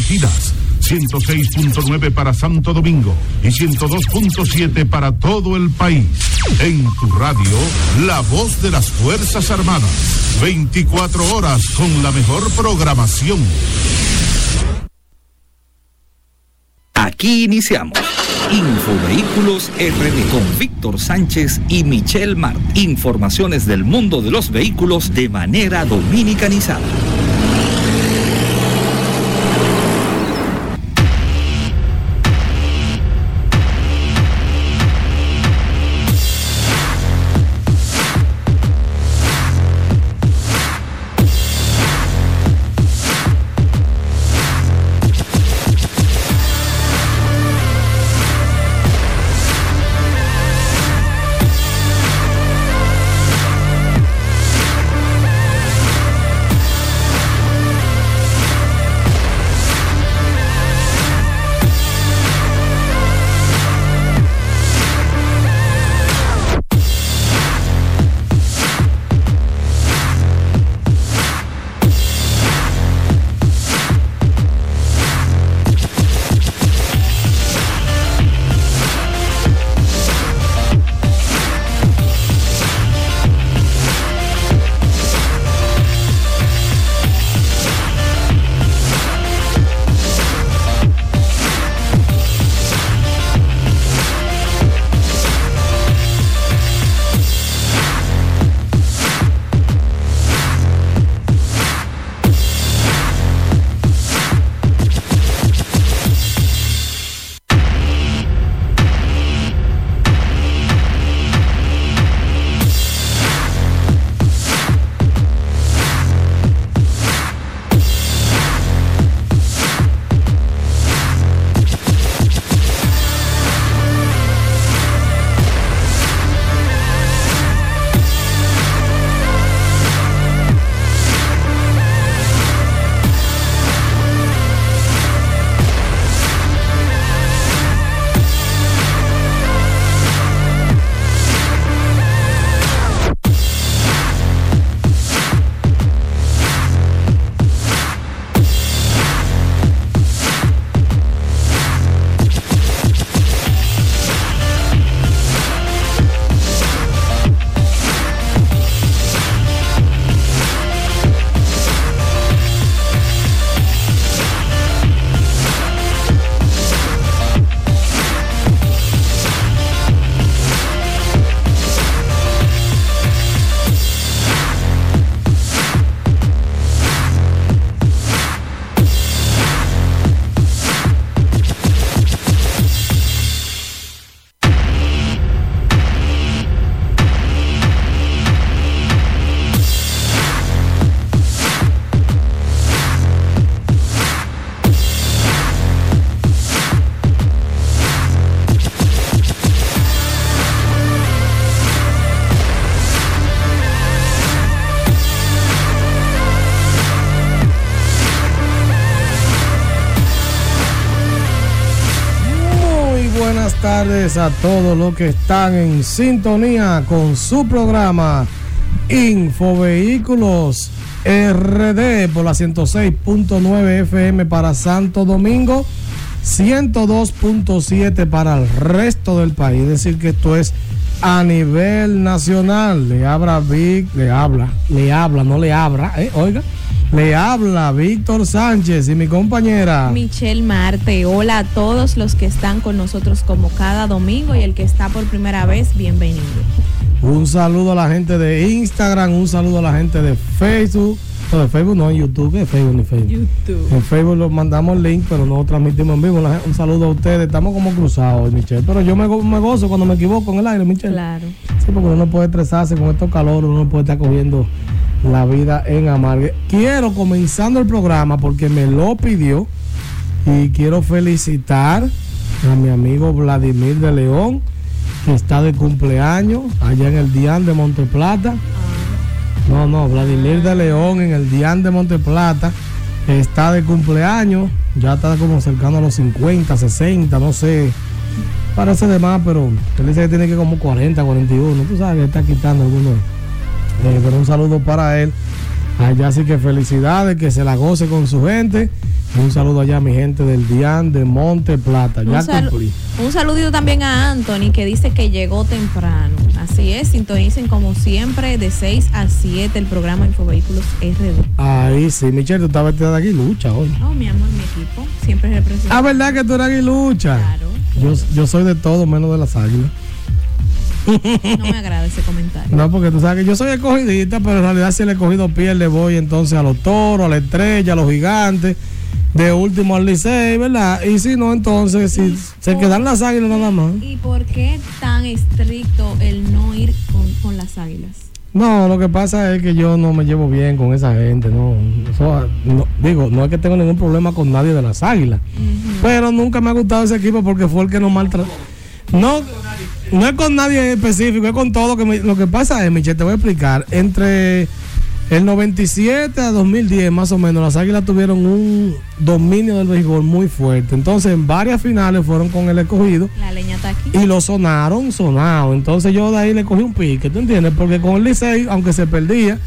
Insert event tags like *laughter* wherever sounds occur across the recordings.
Bartidas, 106.9 para Santo Domingo y 102.7 para todo el país. En tu radio, la voz de las Fuerzas Armadas. 24 horas con la mejor programación. Aquí iniciamos. Infovehículos RD con Víctor Sánchez y Michelle Mart. Informaciones del mundo de los vehículos de manera dominicanizada. A todos los que están en sintonía con su programa Infovehículos RD por la 106.9 FM para Santo Domingo, 102.7 para el resto del país. Es decir, que esto es a nivel nacional. Le habla Vic, le habla, le habla, no le abra, ¿eh? oiga. Le habla Víctor Sánchez y mi compañera Michelle Marte. Hola a todos los que están con nosotros como cada domingo y el que está por primera vez, bienvenido. Un saludo a la gente de Instagram, un saludo a la gente de Facebook. No, de Facebook no, en YouTube, en Facebook ni Facebook. YouTube. En Facebook lo mandamos el link, pero no transmitimos en vivo. Un saludo a ustedes. Estamos como cruzados hoy, Michelle. Pero yo me, me, gozo cuando me equivoco en el aire, Michelle. Claro. Sí, porque uno no puede estresarse con estos calores, uno no puede estar cogiendo la vida en amargue. Quiero comenzando el programa porque me lo pidió y quiero felicitar a mi amigo Vladimir de León que está de cumpleaños allá en el Dián de Monteplata. No, no, Vladimir de León en el Dián de Monteplata está de cumpleaños, ya está como cercano a los 50, 60, no sé. Parece de más, pero él dice que tiene que como 40, 41. Tú sabes que está quitando algunos eh, pero un saludo para él. Allá sí que felicidades, que se la goce con su gente. Un saludo allá a mi gente del Dian de Monte Plata. Ya Un, salu- cumplí. un saludito también a Anthony que dice que llegó temprano. Así es, sintonicen como siempre de 6 a 7 el programa Infovehículos RD. Ahí sí, Michelle, tú estás vestida de aguilucha hoy. Oh, mi amor, mi equipo siempre representa. Ah, ¿verdad que tú eres aguilucha? Claro. Yo, yo soy de todo menos de las águilas. No me agrada ese comentario. No, porque tú sabes que yo soy escogidista, pero en realidad si el escogido pierde voy entonces a los toros, a la estrella, a los gigantes, de último al Licey, ¿verdad? Y si no, entonces si se quedan las águilas nada más. ¿Y por qué tan estricto el no ir con, con las águilas? No, lo que pasa es que yo no me llevo bien con esa gente, no. Eso, no- digo, no es que tengo ningún problema con nadie de las águilas, pero nunca me ha gustado ese equipo porque fue el que nos maltrató. No, no es con nadie específico, es con todo. Que me- lo que pasa es, Michelle, te voy a explicar. Entre el 97 a 2010, más o menos, las águilas tuvieron un dominio del béisbol muy fuerte. Entonces, en varias finales fueron con el escogido La leña está aquí. y lo sonaron, sonado. Entonces yo de ahí le cogí un pique, ¿tú entiendes? Porque con el Licey, aunque se perdía,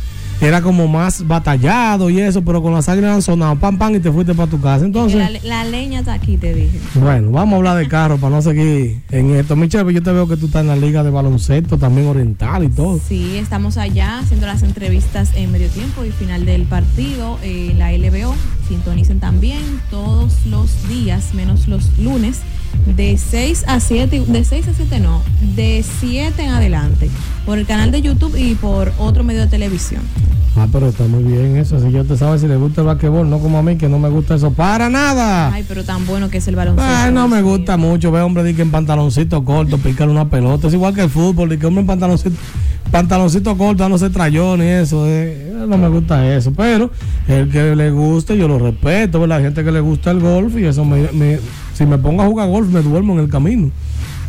era como más batallado y eso, pero con las águilas han sonado, pam, pam, y te fuiste para tu casa. Entonces, la, la leña está aquí, te dije. bueno, vamos a hablar de carro para no seguir en esto. Michelle, pues yo te veo que tú estás en la liga de baloncesto, también oriental y todo. Sí, estamos allá haciendo las entrevistas en medio tiempo y final del partido. eh, la LBO, sintonicen también todos los días, menos los lunes, de 6 a 7, de 6 a 7 no, de 7 en adelante, por el canal de YouTube y por otro medio de televisión. Ah, pero está muy bien eso. Si yo te sabes si le gusta el basquetbol, no como a mí, que no me gusta eso para nada. Ay, pero tan bueno que es el baloncesto. Ay, no me gusta mucho ver hombre que en pantaloncito corto picar una pelota. Es igual que el fútbol, di que hombre en pantaloncito, pantaloncito corto dándose trayón y eso. eh, no me gusta eso. Pero el que le guste, yo lo respeto. ¿verdad? Hay gente que le gusta el golf y eso me, me- si me pongo a jugar golf me duermo en el camino.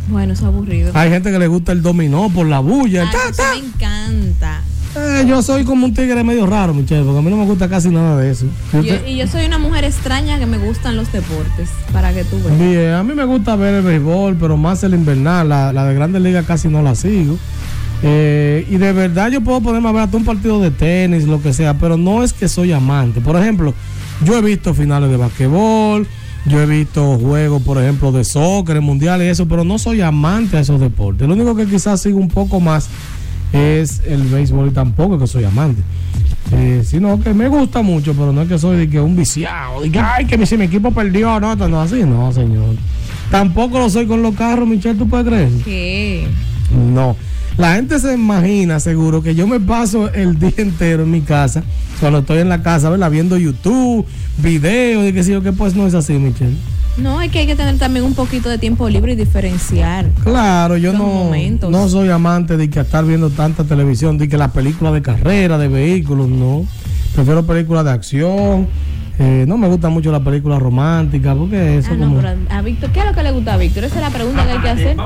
Bueno, es aburrido. Hay gente que le gusta el dominó por la bulla. Ay, ta, me encanta. Eh, yo soy como un tigre medio raro, Michelle, porque a mí no me gusta casi nada de eso. Yo- y yo soy una mujer extraña que me gustan los deportes, para que tú veas. Bien, a mí me gusta ver el béisbol, pero más el invernal. La, la de Grandes Ligas casi no la sigo. Eh, y de verdad yo puedo ponerme a ver hasta un partido de tenis, lo que sea, pero no es que soy amante. Por ejemplo, yo he visto finales de basquetbol, yo he visto juegos, por ejemplo, de soccer, mundiales y eso, pero no soy amante a esos deportes. Lo único que quizás sigo un poco más es el béisbol y tampoco que soy amante. Eh, sino que me gusta mucho, pero no es que soy de que un viciado, de que ay, que mi- si mi equipo perdió, no, no, así no, señor. Tampoco lo soy con los carros, Michelle, ¿tú puedes creer? ¿Qué? No. La gente se imagina seguro que yo me paso el día entero en mi casa, cuando estoy en la casa, ¿verdad? Viendo YouTube, videos, y qué sé yo, que pues no es así, Michelle. No, es que hay que tener también un poquito de tiempo libre y diferenciar. Claro, yo no, no soy amante de que estar viendo tanta televisión, de que las películas de carrera, de vehículos, no. Prefiero películas de acción. Eh, no me gusta mucho las películas románticas, porque eso Ah, no, como... pero a Víctor, ¿qué es lo que le gusta a Víctor? Esa es la pregunta que hay que hacer.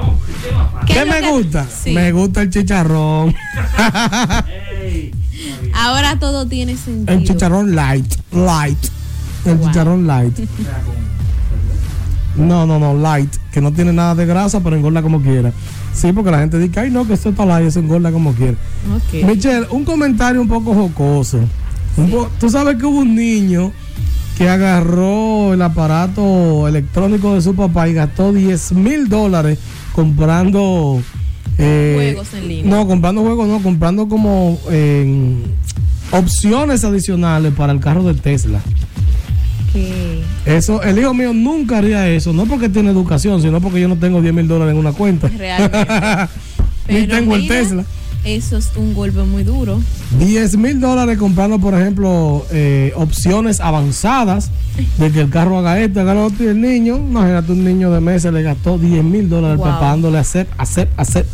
¿Qué, me que- gusta? Sí. Me gusta el chicharrón. *laughs* Ahora todo tiene sentido. El chicharrón light, light. El Wow. chicharrón light. *laughs* No, no, no, light, que no tiene nada de grasa, pero engorda como quiera. Sí, porque la gente dice, ay, no, que esto está light, eso engorda como quiera. Ok. Michelle, un comentario un poco jocoso. Tú sabes que hubo un niño que agarró el aparato electrónico de su papá y gastó 10 mil dólares comprando... eh, Juegos en línea. No, comprando juegos, no, comprando como eh, opciones adicionales para el carro de Tesla. Eso, el hijo mío nunca haría eso, no porque tiene educación, sino porque yo no tengo 10 mil dólares en una cuenta. Realmente. *laughs* Ni tengo el Tesla. Eso es un golpe muy duro. 10 mil dólares comprando, por ejemplo, eh, opciones avanzadas de que el carro haga esto, haga lo otro. Y el niño, imagínate, un niño de meses le gastó 10 mil dólares Wow. preparándole a hacer, hacer, hacer,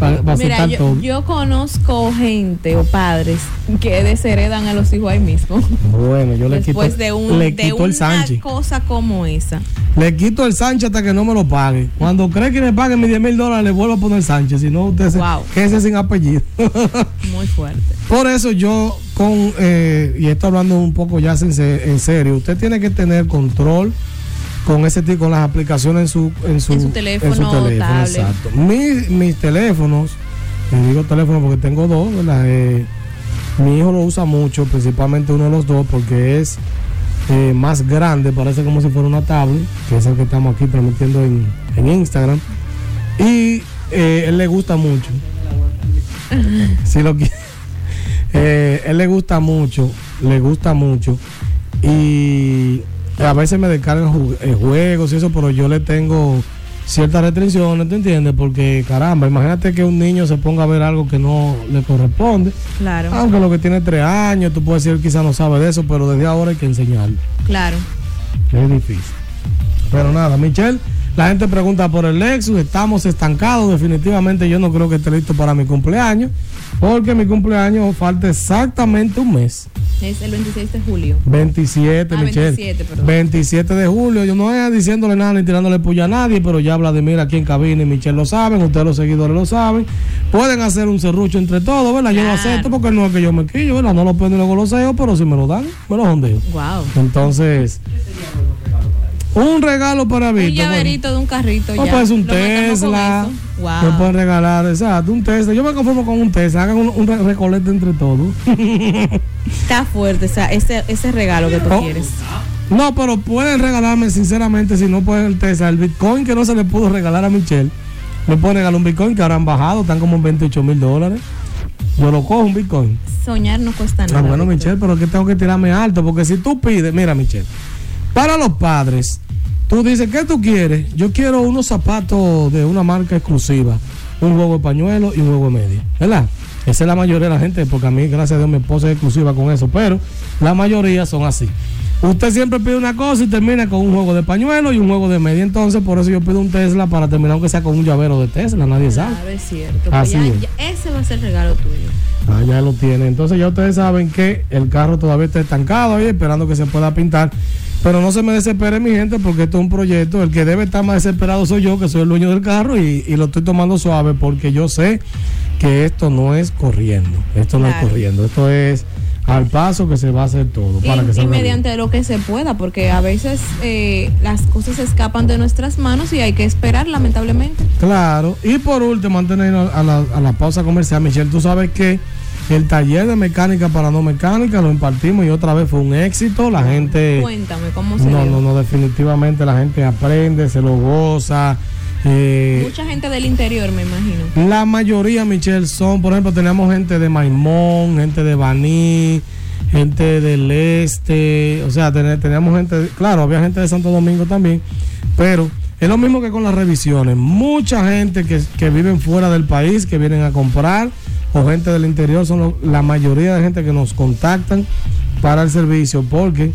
para Mira, aceptar yo, yo conozco gente o padres que desheredan a los hijos ahí mismo. Bueno, yo le quito, Después de, un, le de quito el una Sánchez. cosa como esa. Le quito el Sánchez hasta que no me lo pague. Cuando cree que le pague mis 10 mil dólares, le vuelvo a poner Sánchez. Si no, usted se, Wow. quédese sin apellido. *laughs* Muy fuerte. Por eso yo con, eh, y esto hablando un poco ya en serio, usted tiene que tener control con ese tipo, con las aplicaciones en su, en su, En su teléfono, tablet. exacto. Mis, mis teléfonos, le digo teléfono porque tengo dos, ¿verdad? Eh, Mi hijo lo usa mucho, principalmente uno de los dos, porque es eh, más grande, parece como si fuera una tablet, que es el que estamos aquí transmitiendo en, en Instagram. Y eh, él le gusta mucho. Si lo quiere. *laughs* Él le gusta mucho, le gusta mucho. Y a veces me descargan eh, juegos y eso, pero yo le tengo ciertas restricciones, ¿te entiendes? Porque caramba, imagínate que un niño se ponga a ver algo que no le corresponde. Claro, Aunque lo que tiene tres años, tú puedes decir, él quizá no sabe de eso, pero desde ahora hay que enseñarle. claro. Es difícil. Pero nada, Michelle, la gente pregunta por el Lexus, estamos estancados, definitivamente yo no creo que esté listo para mi cumpleaños, porque mi cumpleaños falta exactamente un mes. Es el 26 de julio. 27, Ah, Michelle. 27, perdón. 27 de julio. Yo no es diciéndole nada ni tirándole puya a nadie, pero ya Vladimir aquí en cabina y Michelle lo saben, ustedes los seguidores lo saben. Pueden hacer un serrucho entre todos, ¿verdad? Yo lo acepto porque no es que yo me quillo, ¿verdad? No lo puedo ni lo goloseo, pero si me lo dan, me lo jondeo. Wow. Entonces, un regalo para Un Víctor. bueno. llaverito de un carrito. No ya. puede ser un Lo Tesla. eso. Me Wow. pueden regalar, exacto, un Tesla. Yo me conformo con un Tesla. Hagan un, un recolete entre todos. *laughs* Está fuerte esa- ese, ese regalo que tú Oh. quieres. No, pero pueden regalarme, sinceramente, si no pueden el Tesla, el Bitcoin que no se le pudo regalar a Michelle. Me pueden regalar un Bitcoin que ahora han bajado, están como en 28 mil dólares. Yo lo cojo un Bitcoin. Soñar no cuesta nada. Ah, bueno. Michelle, pero que tengo que tirarme alto, porque si tú pides, mira, Michelle, para los padres, tú dices, ¿qué tú quieres? Yo quiero unos zapatos de una marca exclusiva, un juego de pañuelo y un juego de media, ¿verdad? Esa es la mayoría de la gente, porque a mí, gracias a Dios, mi esposa es exclusiva con eso, pero la mayoría son así. Usted siempre pide una cosa y termina con un juego de pañuelo y un juego de media. Entonces, por eso yo pido un Tesla para terminar, aunque sea con un llavero de Tesla, nadie sabe. Es cierto. Así ya- es. ya- ese va a ser el regalo tuyo. Ah, ya lo tiene. Entonces ya ustedes saben que el carro todavía está estancado ahí, esperando que se pueda pintar. Pero no se me desespere mi gente, porque esto es un proyecto. El que debe estar más desesperado soy yo, que soy el dueño del carro, y, y lo estoy tomando suave porque yo sé que esto no es corriendo. Esto no es corriendo. Esto es al paso que se va a hacer todo. Para que Y, y bien. mediante lo que se pueda, porque a veces eh, las cosas escapan de nuestras manos y hay que esperar, lamentablemente. Claro, y por último, antes de ir a la, a la pausa comercial, Michelle, tú sabes que el taller de mecánica para no mecánica lo impartimos y otra vez fue un éxito. La gente. Cuéntame cómo se No, dio? no, no, definitivamente la gente aprende, se lo goza. eh, Mucha gente del interior, me imagino. la mayoría, Michelle, son, por ejemplo, tenemos gente de Maimón, gente de Baní, gente del Este, o sea, ten- teníamos gente, claro, había gente de Santo Domingo también, pero es lo mismo que con las revisiones. Mucha gente que, que viven fuera del país, que vienen a comprar, o gente del interior, son la mayoría de gente que nos contactan para el servicio, porque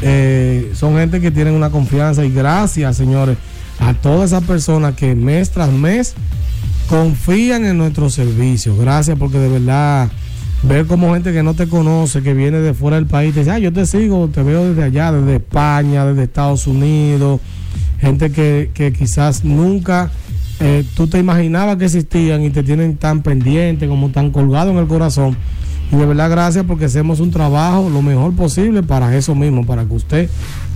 eh, son gente que tienen una confianza y gracias, señores, a todas esas personas que mes tras mes confían en nuestro servicio. Gracias porque de verdad ver como gente que no te conoce, que viene de fuera del país, te dice, ah, yo te sigo, te veo desde allá, desde España, desde Estados Unidos, gente que, que quizás nunca eh, tú te imaginabas que existían y te tienen tan pendiente, como tan colgado en el corazón. Y de verdad gracias porque hacemos un trabajo lo mejor posible para eso mismo, para que usted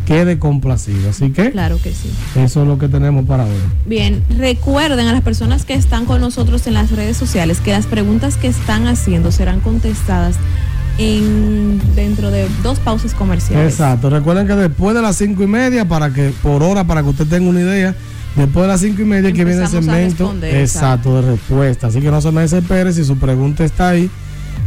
quede complacido. Así que Claro que sí. eso es lo que tenemos para hoy. Bien, recuerden a las personas que están con nosotros en las redes sociales que las preguntas que están haciendo serán contestadas en dentro de dos pausas comerciales. Exacto. Recuerden que después de las cinco y media, para que por hora, para que usted tenga una idea, después de las cinco y media que viene el segmento exacto, de respuesta. Así que no se me desespere si su pregunta está ahí,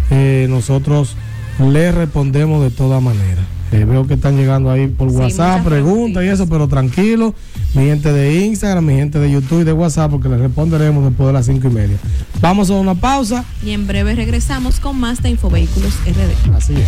eh, nosotros le respondemos de toda manera. Eh, veo que están llegando ahí por Sí, WhatsApp, muchas preguntas y eso, pero tranquilo, mi gente de Instagram, mi gente de YouTube y de WhatsApp, porque les responderemos después de las cinco y media. Vamos a una pausa. Y en breve regresamos con más de Infovehículos RD. Así es.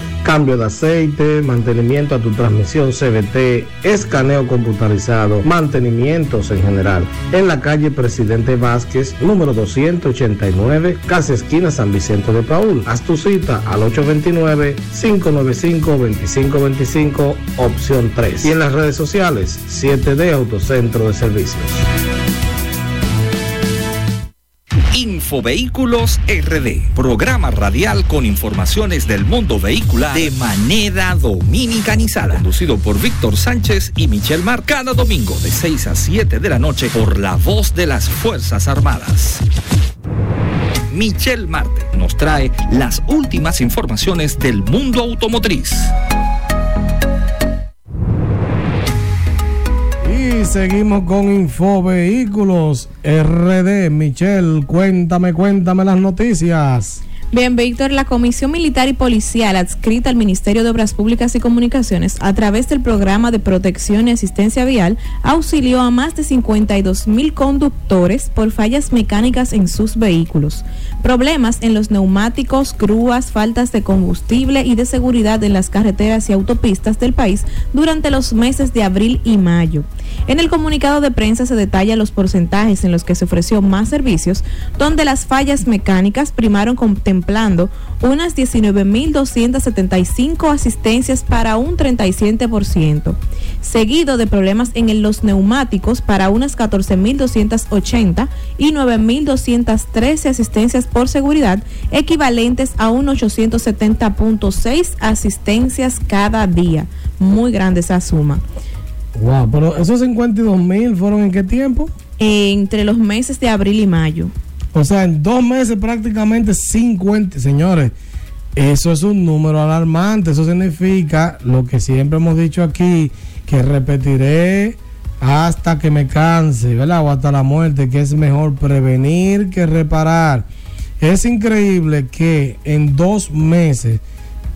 cambio de aceite, mantenimiento a tu transmisión CBT, escaneo computarizado, mantenimientos en general. En la calle Presidente Vázquez, número 289, casi esquina San Vicente de Paul. Haz tu cita al 829-595-2525, opción 3. Y en las redes sociales, 7D Autocentro de Servicios. Infovehículos RD, programa radial con informaciones del mundo vehicular de manera dominicanizada, conducido por Víctor Sánchez y Michelle Mar, cada domingo de 6 a 7 de la noche por la voz de las Fuerzas Armadas. Michelle Marte nos trae las últimas informaciones del mundo automotriz. Seguimos con Infovehículos RD. Michelle, cuéntame, cuéntame las noticias. Bien, Víctor, la Comisión Militar y Policial adscrita al Ministerio de Obras Públicas y Comunicaciones a través del programa de protección y asistencia vial auxilió a más de 52 mil conductores por fallas mecánicas en sus vehículos, problemas en los neumáticos, grúas, faltas de combustible y de seguridad en las carreteras y autopistas del país durante los meses de abril y mayo. En el comunicado de prensa se detalla los porcentajes en los que se ofreció más servicios, donde las fallas mecánicas primaron con contemplando unas 19.275 asistencias para un 37%, seguido de problemas en los neumáticos para unas 14.280 y 9.213 asistencias por seguridad, equivalentes a un 870.6 asistencias cada día. Muy grande esa suma. Wow, pero esos 52 mil fueron en qué tiempo? Entre los meses de abril y mayo. O sea, en dos meses prácticamente 50. Señores, eso es un número alarmante. Eso significa lo que siempre hemos dicho aquí, que repetiré hasta que me canse, ¿verdad? O hasta la muerte, que es mejor prevenir que reparar. Es increíble que en dos meses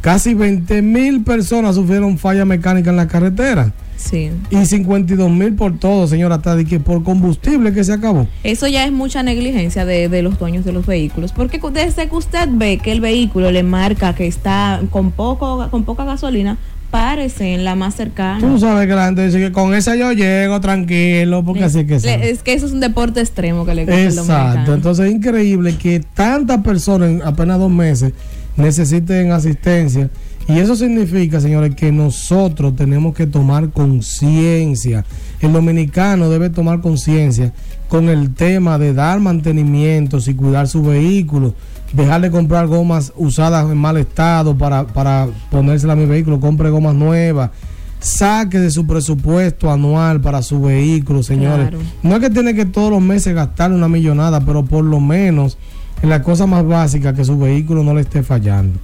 casi 20 mil personas sufrieron falla mecánica en la carretera. Sí. Y 52 mil por todo, señora Tadi, que por combustible que se acabó. Eso ya es mucha negligencia de, los dueños de los vehículos, porque desde que usted ve que el vehículo le marca que está con, poco, con poca gasolina, párese en la más cercana. Tú sabes que la gente dice que con esa yo llego tranquilo, porque así que Es que eso es un deporte extremo que le gusta Exacto, entonces es increíble que tantas personas en apenas dos meses necesiten asistencia y eso significa, señores, que nosotros tenemos que tomar conciencia. El dominicano debe tomar conciencia con el tema de dar mantenimientos y cuidar su vehículo. Dejarle comprar gomas usadas en mal estado para, para ponérsela a mi vehículo. Compre gomas nuevas. Saque de su presupuesto anual para su vehículo, señores. No es que tiene que todos los meses gastar una millonada, pero por lo menos en la cosa más básica que su vehículo no le esté fallando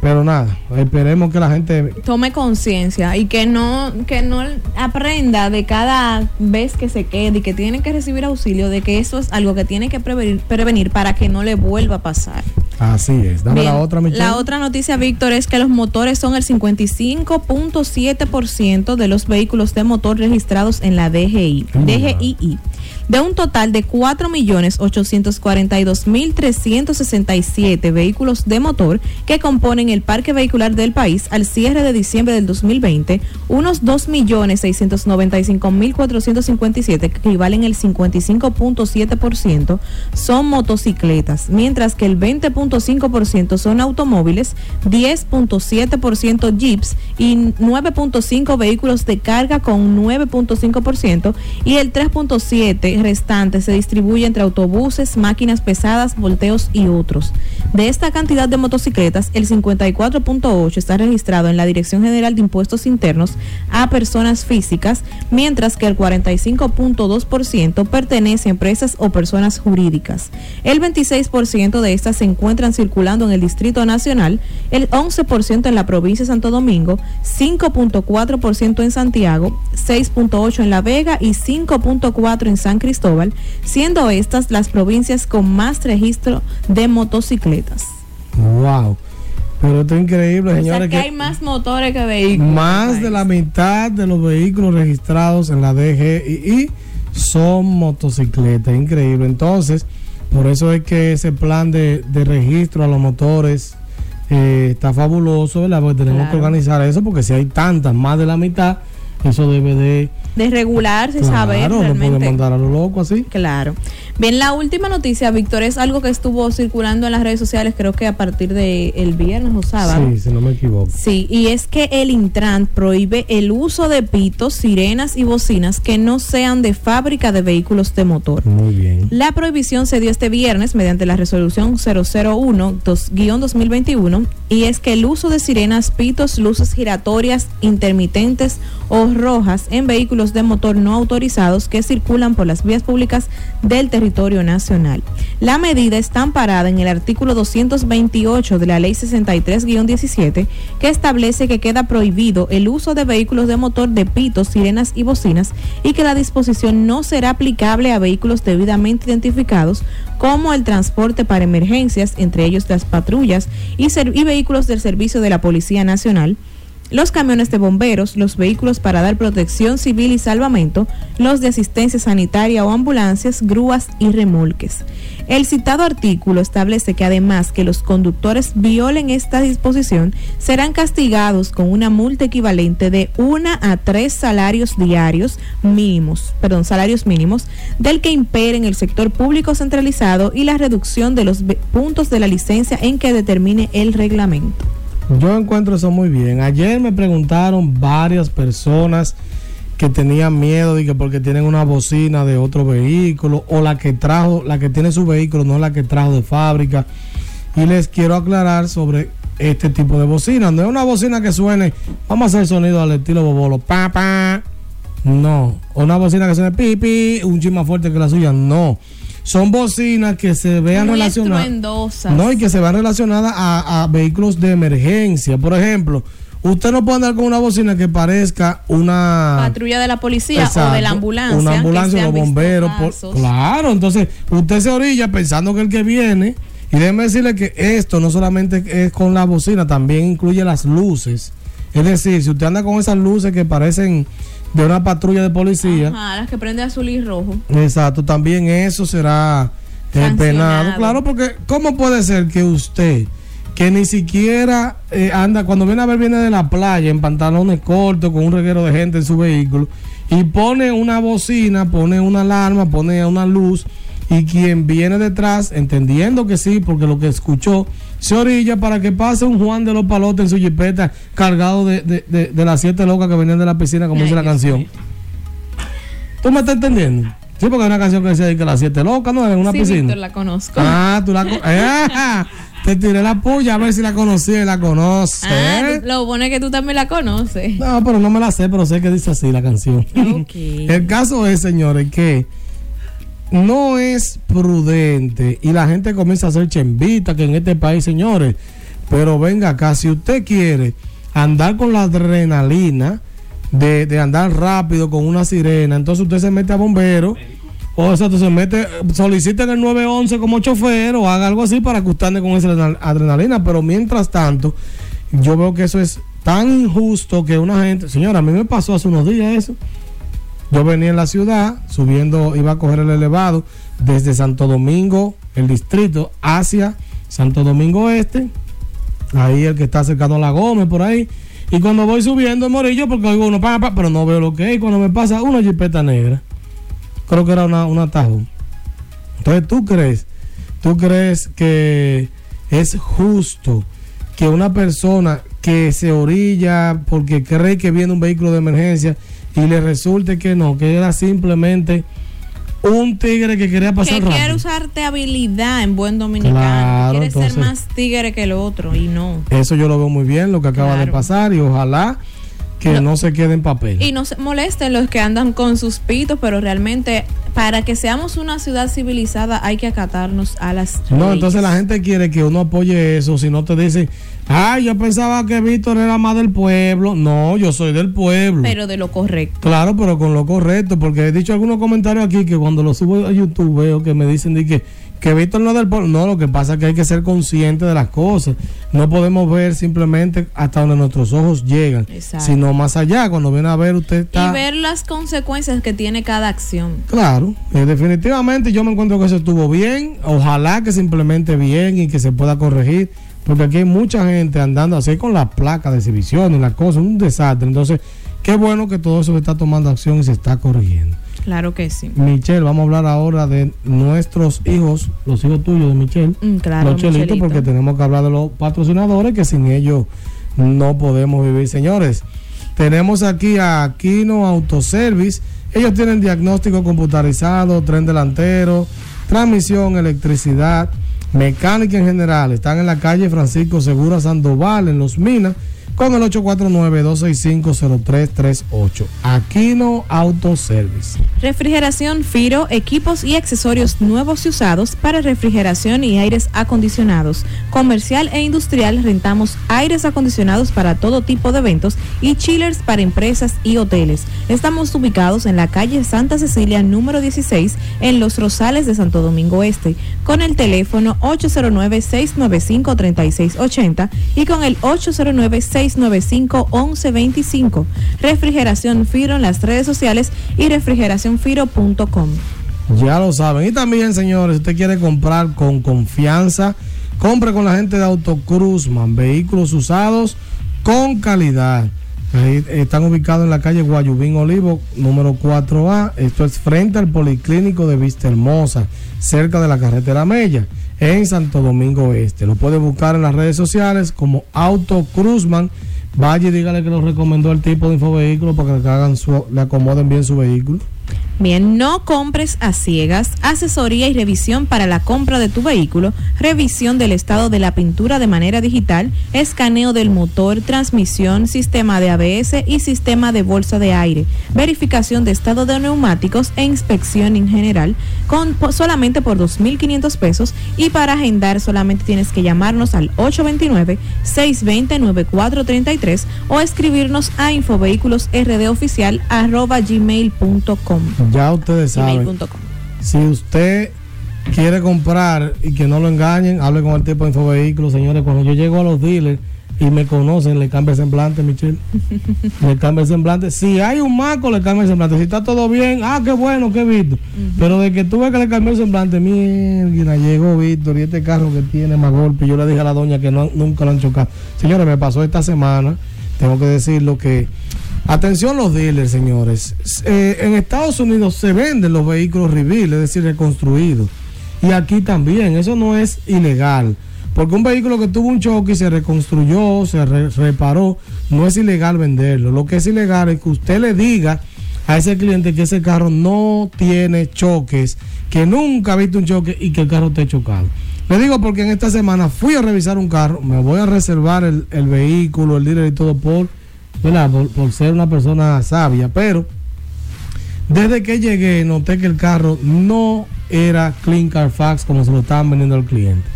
pero nada, esperemos que la gente tome conciencia y que no que no aprenda de cada vez que se quede y que tiene que recibir auxilio de que eso es algo que tiene que prevenir, prevenir para que no le vuelva a pasar. Así es. Dame la otra, La otra noticia, Víctor, es que los motores son el 55.7% de los vehículos de motor registrados en la DGI. DGII de un total de 4.842.367 vehículos de motor que componen el parque vehicular del país al cierre de diciembre del 2020, unos 2.695.457 que equivalen el 55.7% son motocicletas, mientras que el 20.5% son automóviles, 10.7% jeeps y 9.5 vehículos de carga con 9.5% y el 3.7 restante se distribuye entre autobuses, máquinas pesadas, volteos y otros. De esta cantidad de motocicletas, el 54.8 está registrado en la Dirección General de Impuestos Internos a personas físicas, mientras que el 45.2% pertenece a empresas o personas jurídicas. El 26% de estas se encuentran circulando en el Distrito Nacional, el 11% en la provincia de Santo Domingo, 5.4% en Santiago, 6.8% en La Vega y 5.4% en San Cristóbal, siendo estas las provincias con más registro de motocicletas. Wow. Pero esto es increíble, señores. que, hay más motores que vehículos. Más de la mitad de los vehículos registrados en la DGI son motocicletas. Increíble. Entonces, por eso es que ese plan de, de registro a los motores eh, está fabuloso, ¿verdad? Porque tenemos que organizar eso, porque si hay tantas, más de la mitad, eso debe de de regularse, claro, saber realmente. No mandar a lo loco así. Claro. Bien, la última noticia, Víctor, es algo que estuvo circulando en las redes sociales, creo que a partir del el viernes o sábado. Sí, si no me equivoco. Sí, y es que el Intran prohíbe el uso de pitos, sirenas y bocinas que no sean de fábrica de vehículos de motor. Muy bien. La prohibición se dio este viernes mediante la resolución 001-2021 y es que el uso de sirenas, pitos, luces giratorias, intermitentes o rojas en vehículos de motor no autorizados que circulan por las vías públicas del territorio nacional. La medida está amparada en el artículo 228 de la Ley 63-17 que establece que queda prohibido el uso de vehículos de motor de pitos, sirenas y bocinas y que la disposición no será aplicable a vehículos debidamente identificados como el transporte para emergencias, entre ellos las patrullas y, y vehículos del servicio de la Policía Nacional los camiones de bomberos, los vehículos para dar protección civil y salvamento, los de asistencia sanitaria o ambulancias, grúas y remolques. El citado artículo establece que además que los conductores violen esta disposición, serán castigados con una multa equivalente de una a tres salarios diarios mínimos, perdón, salarios mínimos, del que imperen el sector público centralizado y la reducción de los puntos de la licencia en que determine el reglamento. Yo encuentro eso muy bien. Ayer me preguntaron varias personas que tenían miedo de que porque tienen una bocina de otro vehículo o la que trajo, la que tiene su vehículo no la que trajo de fábrica. Y les quiero aclarar sobre este tipo de bocina. No es una bocina que suene, vamos a hacer sonido al estilo bobolo, pa pa. No, una bocina que suene pipi, un chima fuerte que la suya, no son bocinas que se vean relacionadas. No, y que se vean relacionadas a, vehículos de emergencia. Por ejemplo, usted no puede andar con una bocina que parezca una patrulla de la policía o de la ambulancia. Una ambulancia o bomberos. claro, entonces usted se orilla pensando que el que viene. Y déjeme decirle que esto no solamente es con la bocina, también incluye las luces. Es decir, si usted anda con esas luces que parecen de una patrulla de policía. Ajá, las que prende azul y rojo. Exacto, también eso será eh, penado. Claro, porque ¿cómo puede ser que usted, que ni siquiera eh, anda, cuando viene a ver, viene de la playa en pantalones cortos, con un reguero de gente en su vehículo, y pone una bocina, pone una alarma, pone una luz, y quien viene detrás, entendiendo que sí, porque lo que escuchó, se orilla para que pase un Juan de los Palotes en su jipeta cargado de, de, las siete locas que venían de la piscina, como dice la canción. ¿Tú me estás entendiendo? Sí, porque hay una canción que decía que las siete locas, ¿no? En una sí, piscina. la conozco. Ah, tú la *laughs* eh, Te tiré la puya a ver si la conocí y la conoce. Ah, lo bueno es que tú también la conoces. No, pero no me la sé, pero sé que dice así la canción. *laughs* El caso es, señores, que no es prudente y la gente comienza a hacer chembita que en este país, señores. Pero venga acá, si usted quiere andar con la adrenalina de, andar rápido con una sirena, entonces usted se mete a bombero. O sea, se mete, solicite en el 911 como chofer o haga algo así para que usted ande con esa adrenalina. Pero mientras tanto, yo veo que eso es tan injusto que una gente, señora, a mí me pasó hace unos días eso. Yo venía en la ciudad, subiendo, iba a coger el elevado desde Santo Domingo, el distrito, hacia Santo Domingo Este. Ahí el que está cercano a la Gómez, por ahí. Y cuando voy subiendo en Morillo, porque oigo uno, pa, pero no veo lo que hay. Cuando me pasa una jipeta negra, creo que era una, un atajo. Entonces, ¿tú crees? ¿Tú crees que es justo que una persona que se orilla porque cree que viene un vehículo de emergencia y le resulte que no, que era simplemente un tigre que quería pasar que quiere usarte habilidad en buen dominicano. Claro, quiere ser más tigre que el otro y no. Eso yo lo veo muy bien, lo que acaba de pasar, y ojalá que no, No. se quede en papel. Y no se molesten los que andan con sus pitos, pero realmente para que seamos una ciudad civilizada hay que acatarnos a las No, leyes. entonces la gente quiere que uno apoye eso, si no te dicen, ay, yo pensaba que Víctor era más del pueblo. No, yo soy del pueblo. Pero de lo correcto. Claro, pero con lo correcto, porque he dicho algunos comentarios aquí que cuando lo subo a YouTube veo que me dicen de que, que Víctor no es del pueblo. No, lo que pasa es que hay que ser consciente de las cosas. No podemos ver simplemente hasta donde nuestros ojos llegan, Exacto. sino más allá. Cuando viene a ver, usted está... Y ver las consecuencias que tiene cada acción. Claro, eh, definitivamente yo me encuentro que eso estuvo bien. Ojalá que se implemente bien y que se pueda corregir. Porque aquí hay mucha gente andando así con las placas de exhibición y las cosas, un desastre. Entonces, qué bueno que todo eso se está tomando acción y se está corrigiendo. Claro que sí. Michelle, vamos a hablar ahora de nuestros hijos, los hijos tuyos de Michelle. Mm, claro, los chelitos, Michelito. porque tenemos que hablar de los patrocinadores que sin ellos no podemos vivir, señores. Tenemos aquí a Aquino Autoservice. Ellos tienen diagnóstico computarizado, tren delantero, transmisión, electricidad, mecánica en general. Están en la calle Francisco Segura Sandoval, en Los Minas, con el 849-265-0338. Aquino Autoservice. Refrigeración Firo, equipos y accesorios nuevos y usados para refrigeración y aires acondicionados. Comercial e industrial rentamos aires acondicionados para todo tipo de eventos y chillers para empresas y hoteles. Estamos ubicados en la calle Santa Cecilia número 16 en Los Rosales de Santo Domingo Este con el teléfono 809-695-3680 y con el 809-695-1125. Refrigeración Firo en las redes sociales y refrigeracionfiro.com. Ya lo saben. Y también, señores, si usted quiere comprar con confianza, compre con la gente de Autocruzman, vehículos usados con calidad. Ahí están ubicados en la calle Guayubín Olivo, número 4A. Esto es frente al Policlínico de Vista Hermosa, cerca de la carretera Mella, en Santo Domingo Este. Lo puede buscar en las redes sociales como Auto Cruzman. Vaya y dígale que lo recomendó el tipo de infovehículo para que hagan su- le acomoden bien su vehículo. Bien, no compres a ciegas, asesoría y revisión para la compra de tu vehículo, revisión del estado de la pintura de manera digital, escaneo del motor, transmisión, sistema de ABS y sistema de bolsa de aire, verificación de estado de neumáticos e inspección en general, con po- solamente por 2.500 pesos. Y para agendar solamente tienes que llamarnos al 829-620-9433 o escribirnos a infovehiculosrdoficial arroba gmail.com. Ya ustedes saben. Si usted quiere comprar y que no lo engañen, hable con el tipo de infovehículos, señores. Cuando yo llego a los dealers y me conocen, le cambia el semblante, Michelle. *laughs* le cambia el semblante. Si hay un maco, le cambia el semblante. Si está todo bien, ah, qué bueno, qué Víctor. Pero de que tú ves que le cambió el semblante, mierda, llegó Víctor y este carro que tiene más golpe. Yo le dije a la doña que no, nunca lo han chocado. Señores, me pasó esta semana, tengo que decirlo que. Atención los dealers, señores. Eh, en Estados Unidos se venden los vehículos reveal, es decir, reconstruidos. Y aquí también, eso no es ilegal. Porque un vehículo que tuvo un choque y se reconstruyó, se re- reparó, no es ilegal venderlo. Lo que es ilegal es que usted le diga a ese cliente que ese carro no tiene choques, que nunca ha visto un choque y que el carro esté chocado. Le digo porque en esta semana fui a revisar un carro, me voy a reservar el, el vehículo, el dealer y todo por, ¿verdad? por, ser una persona sabia, pero desde que llegué noté que el carro no era Clean Carfax como se lo estaban vendiendo al cliente.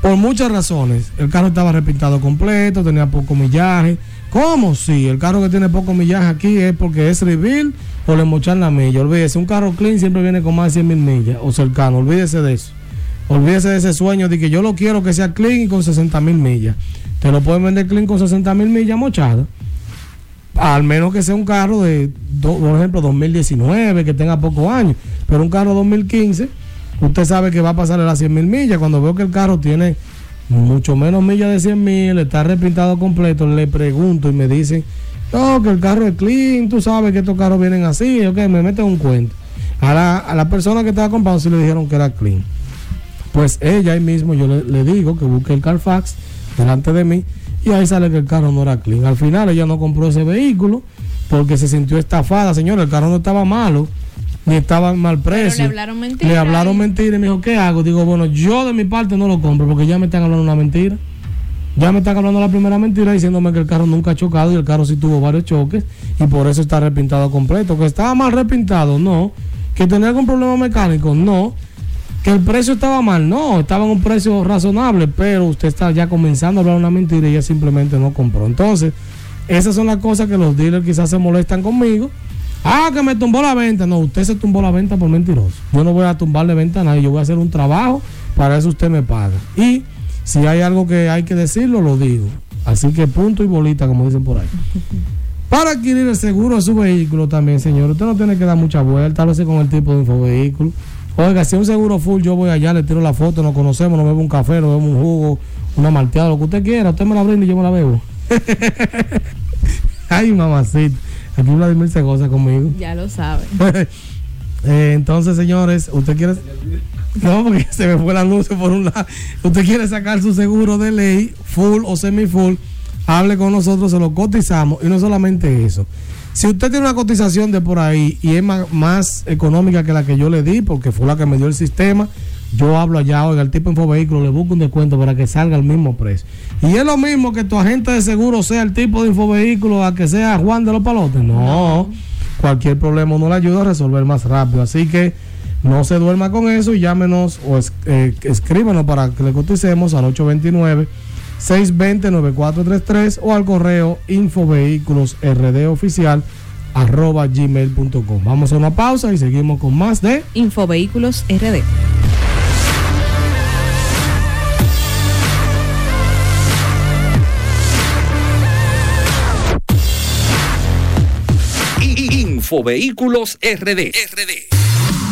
Por muchas razones. El carro estaba repintado completo, tenía poco millaje. ¿Cómo? Sí, el carro que tiene poco millaje aquí es porque es reveal o le mochan la milla. Olvídese, un carro clean siempre viene con más de 100 mil millas o cercano. Olvídese de eso. Olvídese de ese sueño de que yo lo quiero que sea clean y con 60 mil millas. Te lo pueden vender clean con 60 mil millas mochadas. Al menos que sea un carro de, por ejemplo, 2019, que tenga pocos años. Pero un carro 2015, usted sabe que va a pasarle las 100 mil millas. Cuando veo que el carro tiene mucho menos millas de 100 mil, está repintado completo, le pregunto y me dicen, no, que el carro es clean, tú sabes que estos carros vienen así, ok, me meten un cuento. A la, a la persona que estaba comprando sí le dijeron que era clean. Pues ella ahí mismo yo le, le digo que busque el Carfax delante de mí y ahí sale que el carro no era clean. Al final ella no compró ese vehículo porque se sintió estafada. Señor, el carro no estaba malo. ni estaban mal precio. le hablaron mentira. Le hablaron mentira y me dijo, ¿qué hago? Digo, bueno, yo de mi parte no lo compro porque ya me están hablando una mentira. Ya me están hablando la primera mentira diciéndome que el carro nunca ha chocado y el carro sí tuvo varios choques y por eso está repintado completo. Que estaba mal repintado, no. Que tenía algún problema mecánico, no. Que el precio estaba mal, no. Estaba en un precio razonable, pero usted está ya comenzando a hablar una mentira y ella simplemente no compró. Entonces, esas son las cosas que los dealers quizás se molestan conmigo. Ah, que me tumbó la venta. No, usted se tumbó la venta por mentiroso. Yo no voy a tumbarle venta a nadie. Yo voy a hacer un trabajo, para eso usted me paga. Y si hay algo que hay que decirlo, lo digo. Así que punto y bolita, como dicen por ahí. *laughs* Para adquirir el seguro de su vehículo también, señor, usted no tiene que dar mucha vuelta, lo con el tipo de infovehículo. Oiga, si es un seguro full, yo voy allá, le tiro la foto, nos conocemos, nos bebo un café, nos bebemos un jugo, una malteada, lo que usted quiera, usted me la brinda y yo me la bebo. *laughs* Ay, mamacita. Aquí Vladimir se goza conmigo. Ya lo sabe. *laughs* eh, entonces, señores, usted quiere. No, porque *laughs* se me fue el anuncio por un lado. Usted quiere sacar su seguro de ley, full o semi-full, hable con nosotros, se lo cotizamos. Y no solamente eso. Si usted tiene una cotización de por ahí y es más, económica que la que yo le di, porque fue la que me dio el sistema, yo hablo allá, oiga, el tipo Infovehículo le busco un descuento para que salga al mismo precio. Y es lo mismo que tu agente de seguro sea el tipo de Infovehículo a que sea Juan de los Palotes. No, cualquier problema uno le ayuda a resolver más rápido. Así que no se duerma con eso y llámenos o es, eh, escríbanos para que le coticemos al 829 620-9433 o al correo infovehículos rd oficial arroba gmail.com. Vamos a una pausa y seguimos con más de Infovehículos RD. Infovehículos RD. RD.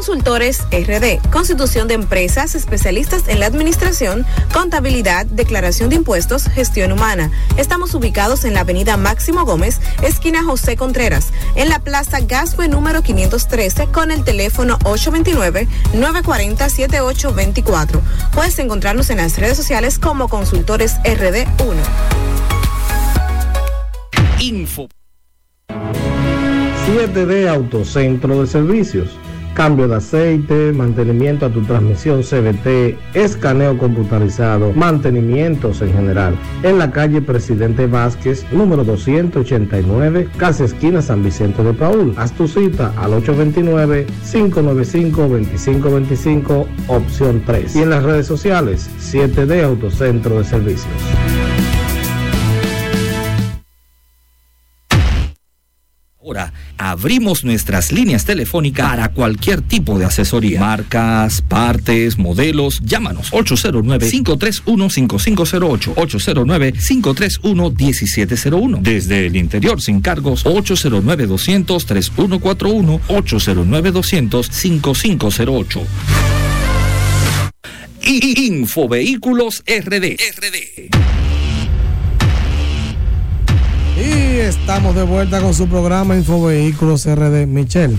Consultores RD, Constitución de Empresas, especialistas en la administración, contabilidad, declaración de impuestos, gestión humana. Estamos ubicados en la avenida Máximo Gómez, esquina José Contreras, en la plaza Gascue número 513 con el teléfono 829-940-7824. Puedes encontrarnos en las redes sociales como Consultores RD1. Info. 7D Autocentro de Servicios. Cambio de aceite, mantenimiento a tu transmisión CBT, escaneo computarizado, mantenimientos en general. En la calle Presidente Vázquez, número 289, casi esquina San Vicente de Paul. Haz tu cita al 829-595-2525, opción 3. Y en las redes sociales, 7D Autocentro de Servicios. Abrimos nuestras líneas telefónicas para cualquier tipo de asesoría. Marcas, partes, modelos. Llámanos 809-531-5508. 809-531-1701. Desde el interior sin cargos 809-200-3141. 809-200-5508. Infovehículos RD. RD. Estamos de vuelta con su programa Infovehículos RD. Michelle,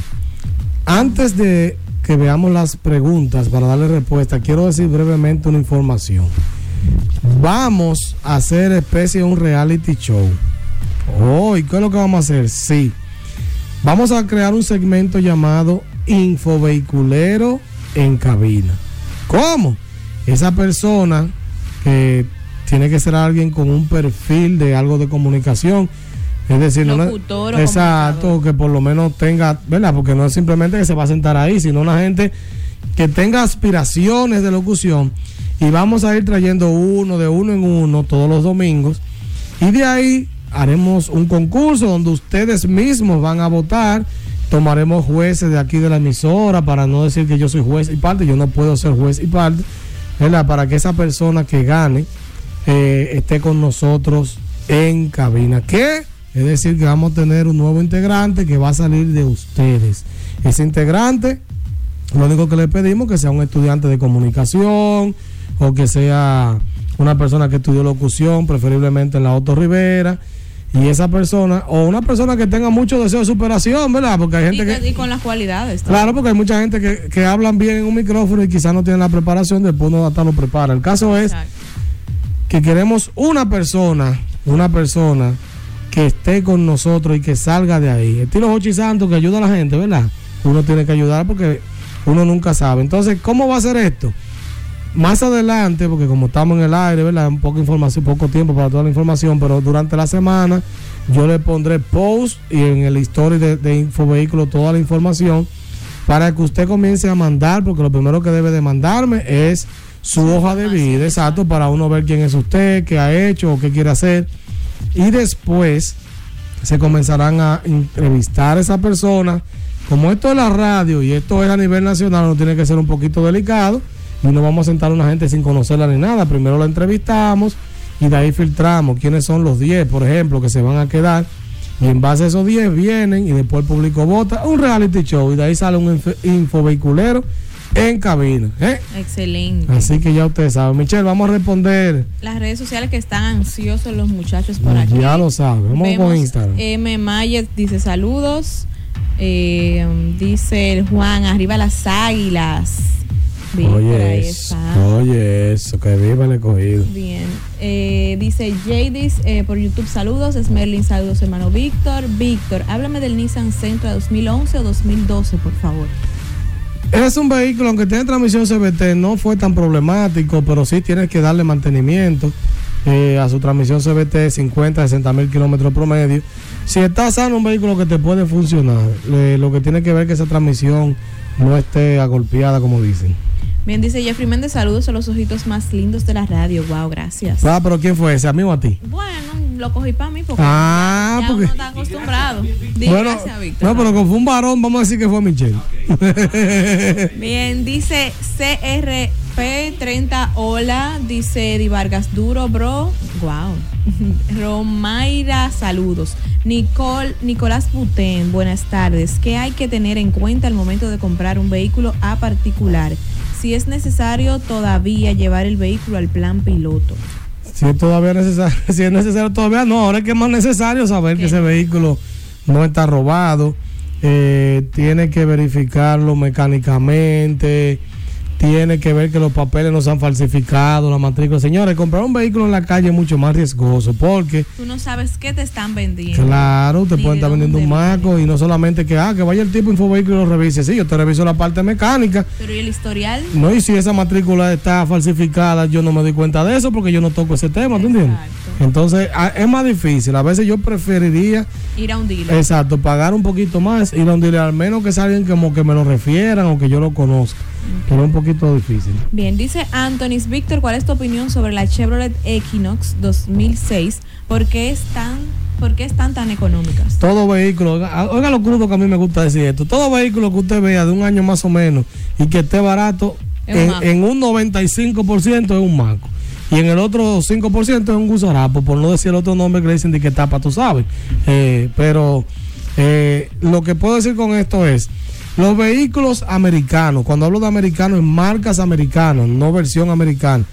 antes de que veamos las preguntas para darle respuesta, quiero decir brevemente una información. Vamos a hacer especie de un reality show. Oh, ¿y qué es lo que vamos a hacer? Sí. Vamos a crear un segmento llamado Infovehiculero en cabina. ¿Cómo? Esa persona que tiene que ser alguien con un perfil de algo de comunicación. Es decir, Locutor exacto, que por lo menos tenga, ¿verdad? Porque no es simplemente que se va a sentar ahí, sino una gente que tenga aspiraciones de locución. Y vamos a ir trayendo uno de uno en uno todos los domingos. Y de ahí haremos un concurso donde ustedes mismos van a votar. Tomaremos jueces de aquí de la emisora para no decir que yo soy juez y parte. Yo no puedo ser juez y parte. ¿verdad? Para que esa persona que gane eh, esté con nosotros en cabina. ¿Qué? Es decir, que vamos a tener un nuevo integrante que va a salir de ustedes. Ese integrante, lo único que le pedimos que sea un estudiante de comunicación o que sea una persona que estudió locución, preferiblemente en la Otto Rivera, y esa persona, o una persona que tenga mucho deseo de superación, ¿verdad? Porque hay gente y, que... y con las cualidades. Claro, porque hay mucha gente que, que hablan bien en un micrófono y quizás no tienen la preparación, después no hasta lo prepara. El caso es que queremos una persona, una persona que esté con nosotros y que salga de ahí. Estilo Jochi Santos que ayuda a la gente, ¿verdad? Uno tiene que ayudar porque uno nunca sabe. Entonces, ¿cómo va a ser esto? Más adelante, porque como estamos en el aire, ¿verdad? Un poco información, poco tiempo para toda la información, pero durante la semana yo le pondré post y en el story de, de Infovehículo toda la información para que usted comience a mandar, porque lo primero que debe de mandarme es su hoja de vida, exacto, para uno ver quién es usted, qué ha hecho o qué quiere hacer. Y después se comenzarán a entrevistar a esa persona. Como esto es la radio y esto es a nivel nacional, no tiene que ser un poquito delicado. Y no vamos a sentar a una gente sin conocerla ni nada. Primero la entrevistamos y de ahí filtramos quiénes son los 10, por ejemplo, que se van a quedar. Y en base a esos 10 vienen y después el público vota. Un reality show y de ahí sale un inf- infovehiculero en cabina. ¿eh? Excelente. Así que ya ustedes saben. Michelle, vamos a responder. Las redes sociales que están ansiosos los muchachos por aquí. Ya lo saben. Vamos Vemos con Instagram. M. Mayet dice saludos. Eh, dice el Juan, arriba las águilas. Bien, Oye eso, oye eso, que viva el escogido. Bien. Eh, dice Jadis eh, por YouTube, saludos. Smerlin, saludos, hermano Víctor. Víctor, háblame del Nissan Sentra 2011 o 2012, por favor. Es un vehículo, aunque tiene transmisión CBT, no fue tan problemático, pero sí tienes que darle mantenimiento eh, a su transmisión CBT 50, 60 mil kilómetros promedio. Si está sano, un vehículo que te puede funcionar. Eh, lo que tiene que ver que esa transmisión no esté agolpeada, como dicen. Bien, dice Jeffrey Méndez, saludos a los ojitos más lindos de la radio. Wow, gracias. Ah, pero ¿quién fue ese? ¿A mí o a ti? Bueno, lo cogí para mí porque Ah, ya, ya porque- uno está acostumbrado. Dile bueno, gracias, Víctor. no, pero como fue un varón, vamos a decir que fue Michelle. *laughs* Bien, dice CRP30, hola, dice Eddie Vargas, duro, bro. Wow. *laughs* Romaira, saludos. Nicole, Nicolás Butén, buenas tardes. ¿Qué hay que tener en cuenta al momento de comprar un vehículo a particular? Si es necesario todavía llevar el vehículo al plan piloto. Si es todavía necesario, *laughs* si es necesario todavía, no, ahora es que es más necesario saber que ese vehículo no está robado, eh, tiene que verificarlo mecánicamente, tiene que ver que los papeles no se han falsificado, la matrícula. Señores, comprar un vehículo en la calle es mucho más riesgoso porque, Tú no sabes qué te están vendiendo. claro, te pueden de estar vendiendo un maco y no solamente que, ah, que vaya el tipo infovehículo y lo revise. Sí, yo te reviso la parte mecánica. Pero ¿y el historial? No, y si esa matrícula está falsificada, yo no me doy cuenta de eso porque yo no toco ese tema, ¿tú entiendes? Entonces, a- es más difícil. A veces yo preferiría, Ir a un dealer. exacto, pagar un poquito más y donde al menos que sea alguien como que me lo refieran o que yo lo conozca. Pero es un poquito difícil. Bien, dice Antonis Víctor, ¿cuál es tu opinión sobre la Chevrolet Equinox 2006? ¿Por qué están, por qué están tan económicas? Todo vehículo, oiga, oiga lo crudo que a mí me gusta decir esto, todo vehículo que usted vea de un año más o menos y que esté barato, Es en un 95% es un maco. Y en el otro 5% es un gusarapo, por no decir el otro nombre que le dicen de que tapa, tú sabes. Eh, pero eh, lo que puedo decir con esto es, los vehículos americanos, cuando hablo de americanos, en marcas americanas, no versión americana,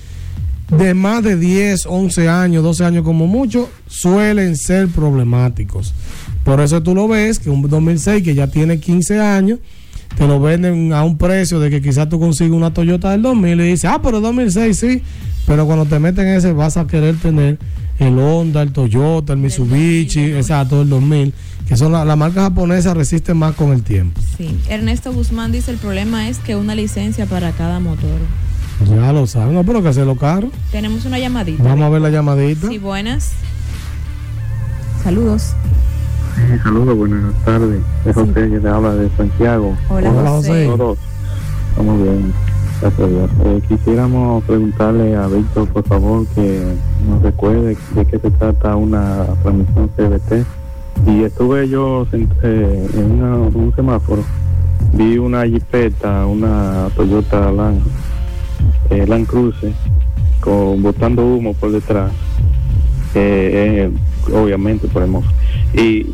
de más de 10, 11 años, 12 años como mucho, suelen ser problemáticos. Por eso tú lo ves que un 2006 que ya tiene 15 años, te lo venden a un precio de que quizás tú consigues una Toyota del 2000 y dices, ah, pero 2006 sí, pero cuando te meten ese vas a querer tener el Honda, el Toyota, el Mitsubishi, exacto, el 2000, que son la- las marcas japonesas resisten más con el tiempo. Sí. Ernesto Guzmán dice, el problema es que una licencia para cada motor. Ya lo saben, no, pero que hacerlo caro. Tenemos una llamadita. Vamos a ver la llamadita. Sí, buenas. Saludos. Eh, Saludos, buenas tardes. Es José que te habla de Santiago. Hola, Hola, José. Todos. Estamos bien. Gracias. Eh, quisiéramos preguntarle a Víctor, por favor, que nos recuerde de qué se trata una transmisión CBT. Y estuve yo eh, en una- un semáforo, vi una jipeta, una Toyota Land, eh, Land Cruiser, con botando humo por detrás. Obviamente por hermoso. Y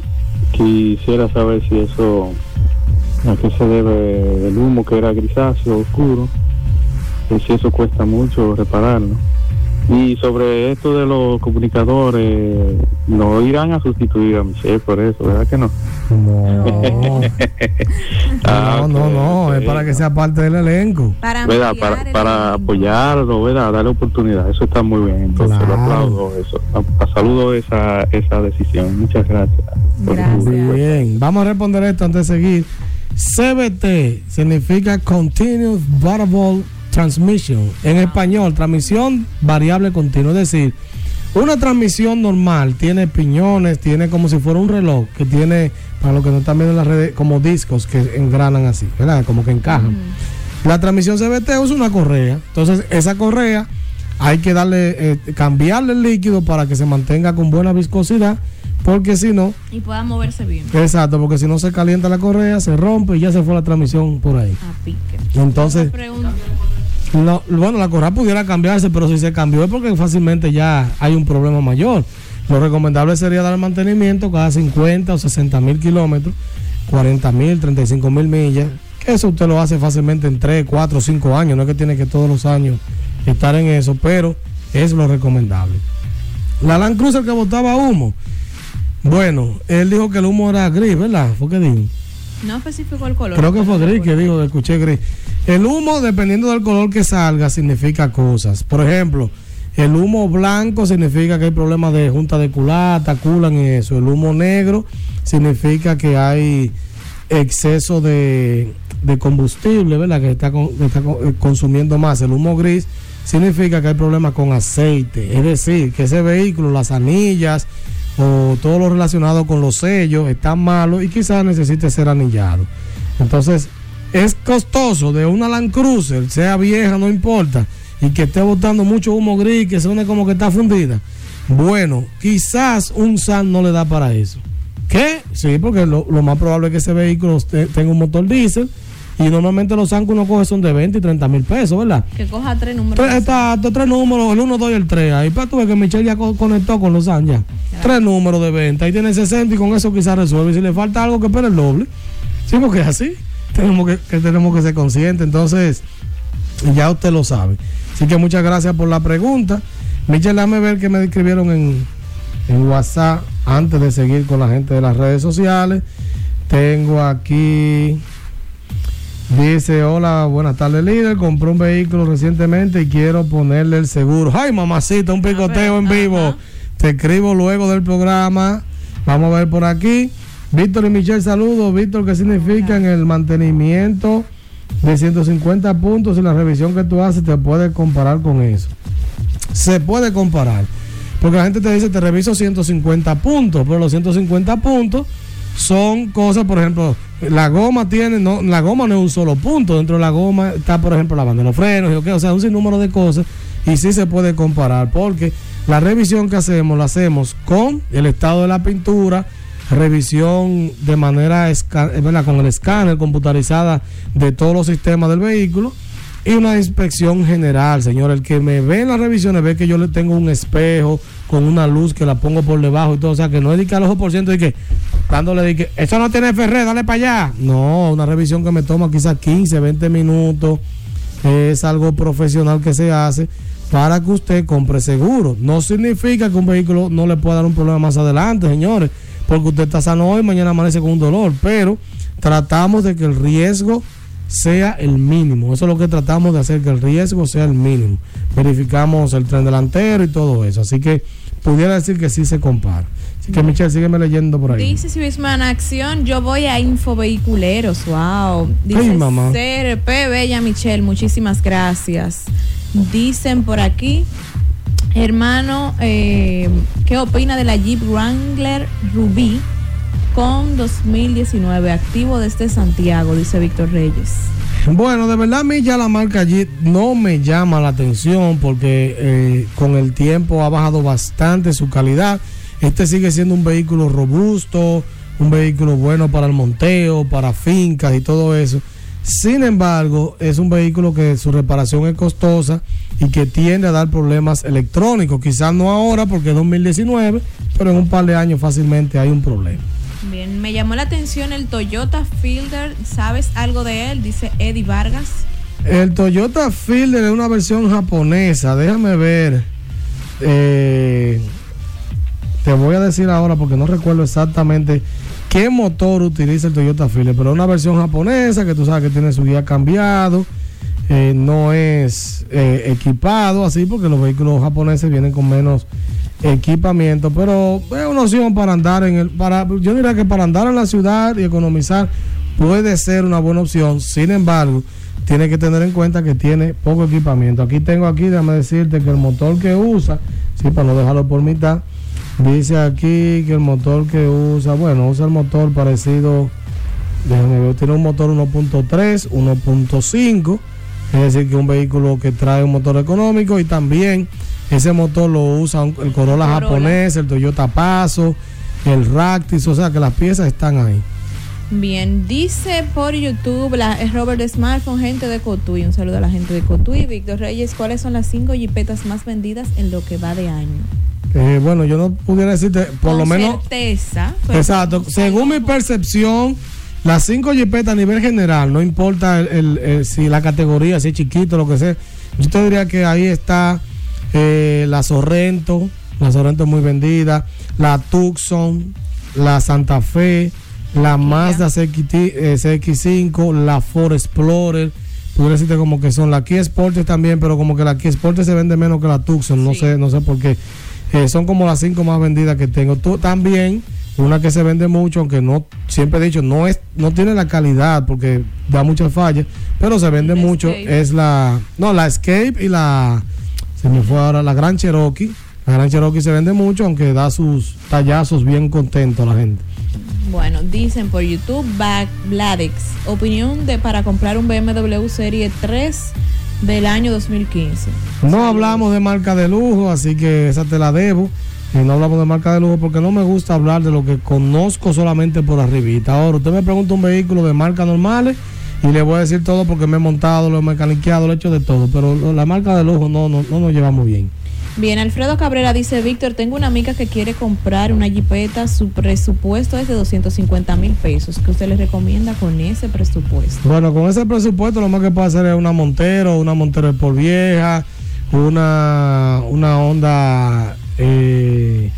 quisiera saber si eso, a qué se debe el humo que era grisáceo, oscuro, y si eso cuesta mucho repararlo. Y sobre esto de los comunicadores no irán a sustituir a Michelle por eso, ¿verdad que no? No. *laughs* Ah, no, no, es para que sea parte del elenco. Para, ¿verdad? Para, el para elenco. apoyarlo, ¿verdad? Darle oportunidad. Eso está muy bien. Entonces, Claro. lo aplaudo eso. A- a- saludo esa, esa decisión. Muchas gracias. Gracias. Muy bien, vamos a responder esto antes de seguir. CBT significa Continuous Variable Transmission. En español, transmisión variable continua. Es decir, una transmisión normal tiene piñones, tiene como si fuera un reloj, que tiene, para los que no están viendo en las redes, como discos que engranan así, ¿verdad? Como que encajan. La transmisión CBT es una correa. Entonces, esa correa hay que darle, eh, cambiarle el líquido para que se mantenga con buena viscosidad, porque si no, Y pueda moverse bien. Exacto, porque si no se calienta la correa, se rompe y ya se fue la transmisión por ahí. A pique. Entonces. No, bueno, la correa pudiera cambiarse, pero si se cambió es porque fácilmente ya hay un problema mayor. Lo recomendable sería dar mantenimiento cada 50 o 60 mil kilómetros, 40 mil, 35 mil millas. Que eso usted lo hace fácilmente en 3, 4, 5 años. No es que tiene que todos los años estar en eso, pero es lo recomendable. La Land Cruiser que botaba humo. Bueno, él dijo que el humo era gris, ¿verdad? ¿Fue que dijo? No especificó el color. Creo que fue gris que dijo, escuché gris. El humo, dependiendo del color que salga, significa cosas. Por ejemplo, el humo blanco significa que hay problemas de junta de culata, culan y eso. El humo negro significa que hay exceso de, combustible, ¿verdad? Que está, está eh, consumiendo más. El humo gris significa que hay problemas con aceite. Es decir, que ese vehículo, las anillas o todo lo relacionado con los sellos están malos y quizás necesite ser anillado. Entonces, es costoso de una Land Cruiser, sea vieja, no importa, y que esté botando mucho humo gris, que suene como que está fundida. Bueno, quizás un SAN no le da para eso. ¿Qué? Sí, porque lo, lo más probable es que ese vehículo te- tenga un motor diésel y normalmente los SAN que uno coge son de 20 y 30 mil pesos, ¿verdad? Que coja tres números. Tres, exacto, tres números, el 1, 2 y el 3. Ahí para tú ves que Michelle ya co- conectó con los SAN ya. Tres números de venta. Ahí tiene 60 y con eso quizás resuelve. Si le falta algo, que espera el doble. Sí, porque es así. Tenemos que, que tenemos que ser conscientes. Entonces, ya usted lo sabe. Así que muchas gracias por la pregunta. Michelle, dame ver que me escribieron en, en WhatsApp antes de seguir con la gente de las redes sociales. Tengo aquí. Dice, hola, buenas tardes líder, compré un vehículo recientemente y quiero ponerle el seguro. Ay, mamacita, un picoteo en vivo. Ajá. Te escribo luego del programa. Vamos a ver por aquí. Víctor y Michelle, saludos. Víctor, ¿qué significa en el mantenimiento de 150 puntos y la revisión que tú haces te puedes comparar con eso? Se puede comparar. Porque la gente te dice, te reviso 150 puntos, pero los 150 puntos son cosas, por ejemplo, la goma tiene, no, la goma no es un solo punto, dentro de la goma está, por ejemplo, la banda de los frenos, y ok, o sea, un sinnúmero de cosas, y sí se puede comparar, porque la revisión que hacemos la hacemos con el estado de la pintura, revisión de manera, eh, ¿verdad? con el escáner computarizada de todos los sistemas del vehículo, y una inspección general, señor. El que me ve en las revisiones ve que yo le tengo un espejo con una luz que la pongo por debajo y todo. O sea, que no es de que al ojo por ciento y que dándole de que eso no tiene ferré, dale para allá. No, una revisión que me toma quizás 15, 20 minutos. Es algo profesional que se hace para que usted compre seguro. No significa que un vehículo no le pueda dar un problema más adelante, señores, porque usted está sano hoy, mañana amanece con un dolor, pero tratamos de que el riesgo sea el mínimo. Eso es lo que tratamos de hacer, que el riesgo sea el mínimo. Verificamos el tren delantero y todo eso. Así que pudiera decir que sí se compara. Así que Michelle, sígueme leyendo por ahí. Dice Civisman Acción, yo voy a Infovehiculeros, wow. Dice Ay, mamá. CRP Bella Michelle, muchísimas gracias. Dicen por aquí, hermano, eh, ¿qué opina de la Jeep Wrangler Rubí con 2019 activo desde Santiago? Dice Víctor Reyes. Bueno, de verdad a mí ya la marca Jeep no me llama la atención porque eh, con el tiempo ha bajado bastante su calidad. Este sigue siendo un vehículo robusto, un vehículo bueno para el monteo, para fincas y todo eso. Sin embargo, es un vehículo que su reparación es costosa y que tiende a dar problemas electrónicos. Quizás no ahora porque es 2019, pero en un par de años fácilmente hay un problema. Bien, me llamó la atención el Toyota Fielder, ¿sabes algo de él? Dice Eddie Vargas. El Toyota Fielder es una versión japonesa. Déjame ver. Eh, te voy a decir ahora porque no recuerdo exactamente qué motor utiliza el Toyota Philips, pero es una versión japonesa que tú sabes que tiene su guía cambiado, eh, no es eh, equipado así porque los vehículos japoneses vienen con menos equipamiento, pero es una opción para andar en el, para, yo diría que para andar en la ciudad y economizar puede ser una buena opción, sin embargo, tiene que tener en cuenta que tiene poco equipamiento. Aquí tengo aquí, déjame decirte que el motor que usa, sí, para no dejarlo por mitad, dice aquí que el motor que usa, bueno, usa el motor parecido, tiene un motor 1.3, 1.5, es decir, que un vehículo que trae un motor económico y también ese motor lo usa el Corolla, japonés, el Toyota Paso, el Ractis, o sea que las piezas están ahí. Bien, dice por YouTube la, es Robert Smartphone, gente de Cotuí. Un saludo a la gente de Cotuí. Víctor Reyes, ¿cuáles son las cinco jipetas más vendidas en lo que va de año? Eh, bueno, yo no pudiera decirte, por Con lo menos. certeza. pero Exacto. Según mi percepción, las cinco jipetas a nivel general, no importa el, el- el- si la categoría, si es chiquito, lo que sea. Yo te diría que ahí está eh, la Sorrento, la Sorrento es muy vendida, la Tucson, la Santa Fe, la Mazda CX, eh, CX5, la Ford Explorer. Pudiera decirte como que son la Kia Sportage también, pero como que la Kia Sportage se vende menos que la Tucson, no Sí. sé, no sé por qué. Eh, son como las cinco más vendidas que tengo. Tú también, una que se vende mucho, aunque no, siempre he dicho, no es, no tiene la calidad porque da muchas fallas, pero se vende mucho, es la, no, la Escape y la, se me fue ahora, la Gran Cherokee. La Gran Cherokee se vende mucho, aunque da sus tallazos bien contento a la gente. Bueno, dicen por YouTube, Back Bladex, opinión de para comprar un BMW Serie 3 del año 2015. No hablamos de marca de lujo, así que esa te la debo. Y no hablamos de marca de lujo porque no me gusta hablar de lo que conozco solamente por arribita. Ahora, usted me pregunta un vehículo de marca normales y le voy a decir todo porque me he montado, lo he mecaniqueado, lo he hecho de todo. Pero la marca de lujo no, no, no nos llevamos bien. Bien, Alfredo Cabrera dice, Víctor, tengo una amiga que quiere comprar una jipeta, su presupuesto es de 250 mil pesos. ¿Qué usted le recomienda con ese presupuesto? Bueno, con ese presupuesto lo más que puede hacer es una Montero, una Montero por vieja, una, una Honda, eh,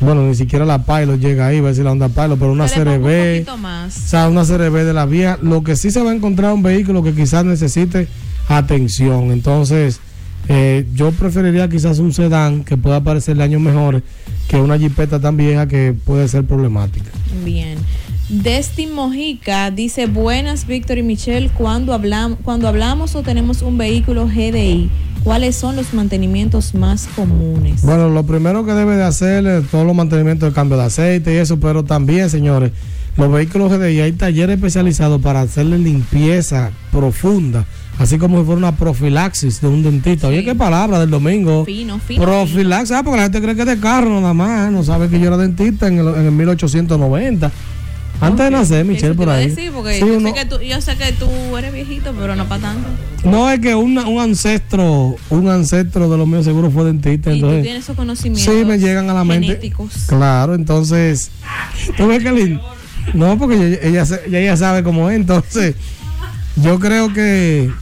bueno, ni siquiera la Pilot llega ahí, va a decir la Honda Pilot, pero una un CRB. poquito O sea, una CRB de la vieja. Lo que sí se va a encontrar un vehículo que quizás necesite atención. Entonces, eh, yo preferiría quizás un sedán que pueda parecerle años mejores que una jipeta tan vieja que puede ser problemática. Bien. Desti Mojica dice, buenas Víctor y Michelle, cuando, hablam cuando hablamos o tenemos un vehículo GDI, ¿cuáles son los mantenimientos más comunes? Bueno, lo primero que debe de hacer es todos los mantenimientos de cambio de aceite y eso, pero también, señores, los vehículos GDI hay talleres especializados para hacerle limpieza profunda, así como si fuera una profilaxis de un dentista. Oye, qué palabra del domingo. Fino, fino. Profilaxis, ah, porque la gente cree que es de carro nada más, no sabe que yo era dentista en el, en el 1890. Antes de nacer, Michelle, por ahí. decir, porque Sí, yo, uno- sé que tú, yo sé que tú eres viejito, pero no para tanto. no es que una- un ancestro, un ancestro de los míos seguro fue dentista. Y tú entonces, tienes esos conocimientos Sí, me llegan a la mente. genéticos. Claro, entonces, ¿tú ves lindo? No, porque ella, ella, ella sabe cómo es, entonces, yo creo que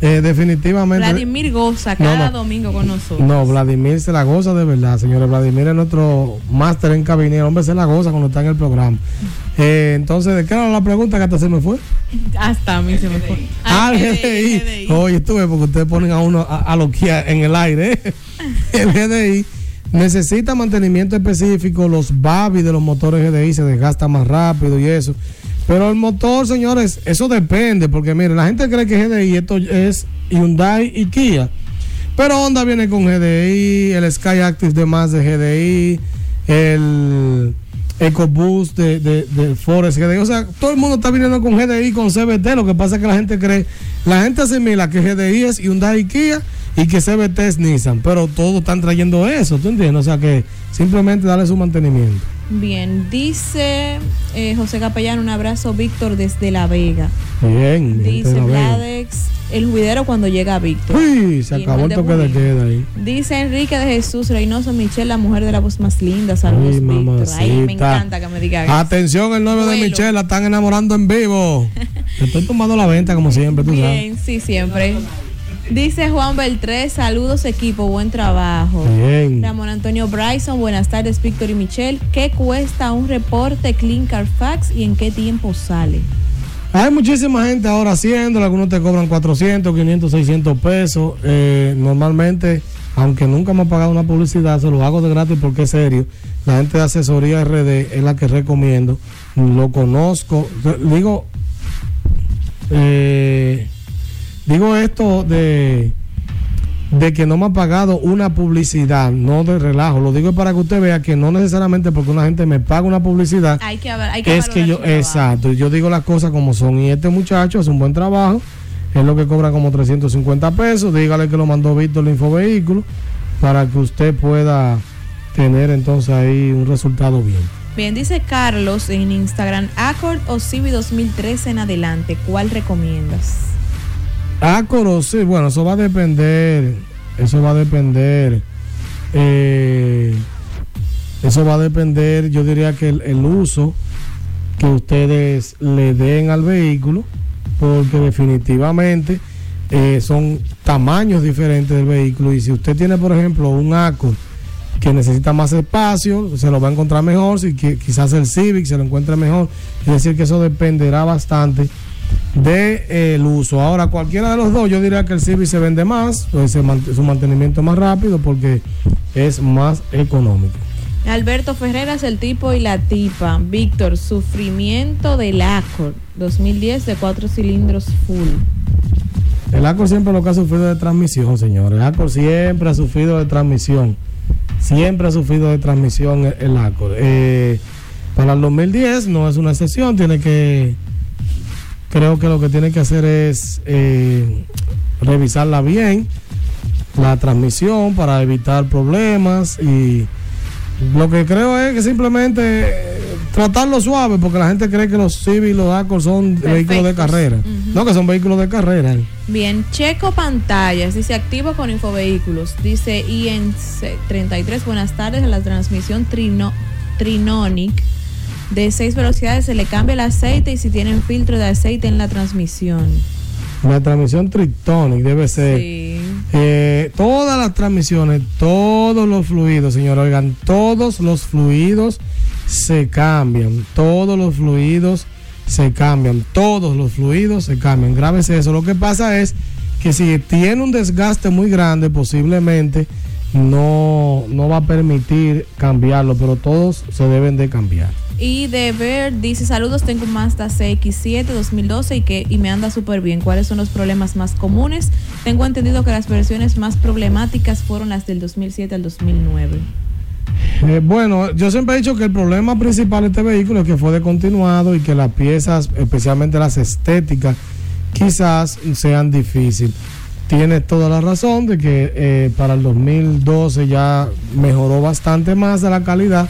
eh, definitivamente... Vladimir goza cada no. domingo con nosotros. No, Vladimir se la goza de verdad, señores. Vladimir es nuestro máster en cabina. El hombre se la goza cuando está en el programa. Eh, entonces, ¿de qué era la pregunta que hasta se me fue? Hasta a mí se me fue. Ah, el GDI, GDI. Oye, estuve porque ustedes ponen a uno a, a loquear en el aire. ¿eh? *laughs* El GDI necesita mantenimiento específico. Los BABI de los motores GDI se desgastan más rápido y eso. Pero el motor, señores, eso depende. Porque miren, la gente cree que GDI esto es Hyundai y Kia. Pero Honda viene con GDI, el Sky Active de más de GDI, el EcoBoost de, de, de Forest GDI. O sea, todo el mundo está viniendo con GDI, con CBT. Lo que pasa es que la gente cree, la gente asimila que GDI es Hyundai y Kia y que CBT es Nissan. Pero todos están trayendo eso, ¿tú entiendes? O sea que simplemente darle su mantenimiento. Bien, dice eh, José Capellán, un abrazo Víctor desde La Vega. Bien, gente Dice. Vladex, el juidero cuando llega Víctor. Uy, se acabó el toque de queda ahí. Dice Enrique de Jesús Reynoso Michelle, la mujer de la voz más linda. Saludos, Ay, Víctor. Ay, me encanta que me diga eso. Atención, el 9 de. Michelle, la están enamorando en vivo. Te *laughs* estoy tomando la venta como siempre, tú sabes. Bien, sí, siempre. Dice Juan Beltré, saludos equipo, buen trabajo. Bien. Ramón Antonio Bryson, buenas tardes, Víctor y Michelle. ¿Qué cuesta un reporte Clean Carfax y en qué tiempo sale? Hay muchísima gente ahora haciéndolo, algunos te cobran 400, 500, 600 pesos. Eh, normalmente, aunque nunca me ha pagado una publicidad, se lo hago de gratis porque es serio. La gente de asesoría RD es la que recomiendo. Lo conozco. Digo, eh, digo esto de, de que no me ha pagado una publicidad, no de relajo. Lo digo para que usted vea que no necesariamente porque una gente me paga una publicidad Hay que, hay que es que yo, exacto, yo digo las cosas como son. Y este muchacho hace un buen trabajo, es lo que cobra como 350 pesos. Dígale que lo mandó Víctor el Infovehículo para que usted pueda tener entonces ahí un resultado bien. Bien, dice Carlos en Instagram, Accord o Civi 2013 en adelante, ¿cuál recomiendas? Acoro, sí, bueno, eso va a depender, eso va a depender, eh, eso va a depender, yo diría que el, uso que ustedes le den al vehículo, porque definitivamente eh, son tamaños diferentes del vehículo y si usted tiene, por ejemplo, un Accord que necesita más espacio, se lo va a encontrar mejor, si qui- quizás el Civic se lo encuentre mejor, es decir, que eso dependerá bastante del uso. Ahora, cualquiera de los dos, yo diría que el Civic se vende más, pues su mantenimiento más rápido porque es más económico. Alberto Ferreras, el tipo y la tipa. Víctor, sufrimiento del Accord 2010 de cuatro cilindros full. El Accord siempre lo que ha sufrido de transmisión, señores. El Accord siempre ha sufrido de transmisión. Siempre ha sufrido de transmisión el, el Accord. Eh, para el 2010 no es una excepción, tiene que. Creo que lo que tiene que hacer es eh, revisarla bien, la transmisión, para evitar problemas. Y lo que creo es que simplemente eh, tratarlo suave, porque la gente cree que los Civic y los Accord son vehículos de carrera. No, que son vehículos de carrera. Bien, checo pantallas, dice activo con infovehículos, dice IN33, buenas tardes, a la transmisión trino, Trinonic de seis velocidades se le cambia el aceite y si tienen filtro de aceite en la transmisión. La transmisión Trictonic debe ser. Sí. eh, todas las transmisiones, todos los fluidos, señor, oigan, todos los fluidos se cambian. Todos los fluidos se cambian. Todos los fluidos se cambian. Grábese eso. Lo que pasa es que si tiene un desgaste muy grande, posiblemente no, no va a permitir cambiarlo, pero todos se deben de cambiar. Y de ver, dice saludos, tengo un Mazda CX7 2012 y que y me anda súper bien. ¿Cuáles son los problemas más comunes? Tengo entendido que las versiones más problemáticas fueron las del 2007 al 2009. Eh, bueno, yo siempre he dicho que el problema principal de este vehículo es que fue descontinuado y que las piezas, especialmente las estéticas, quizás sean difíciles. Tienes toda la razón de que eh, para el 2012 ya mejoró bastante más de la calidad.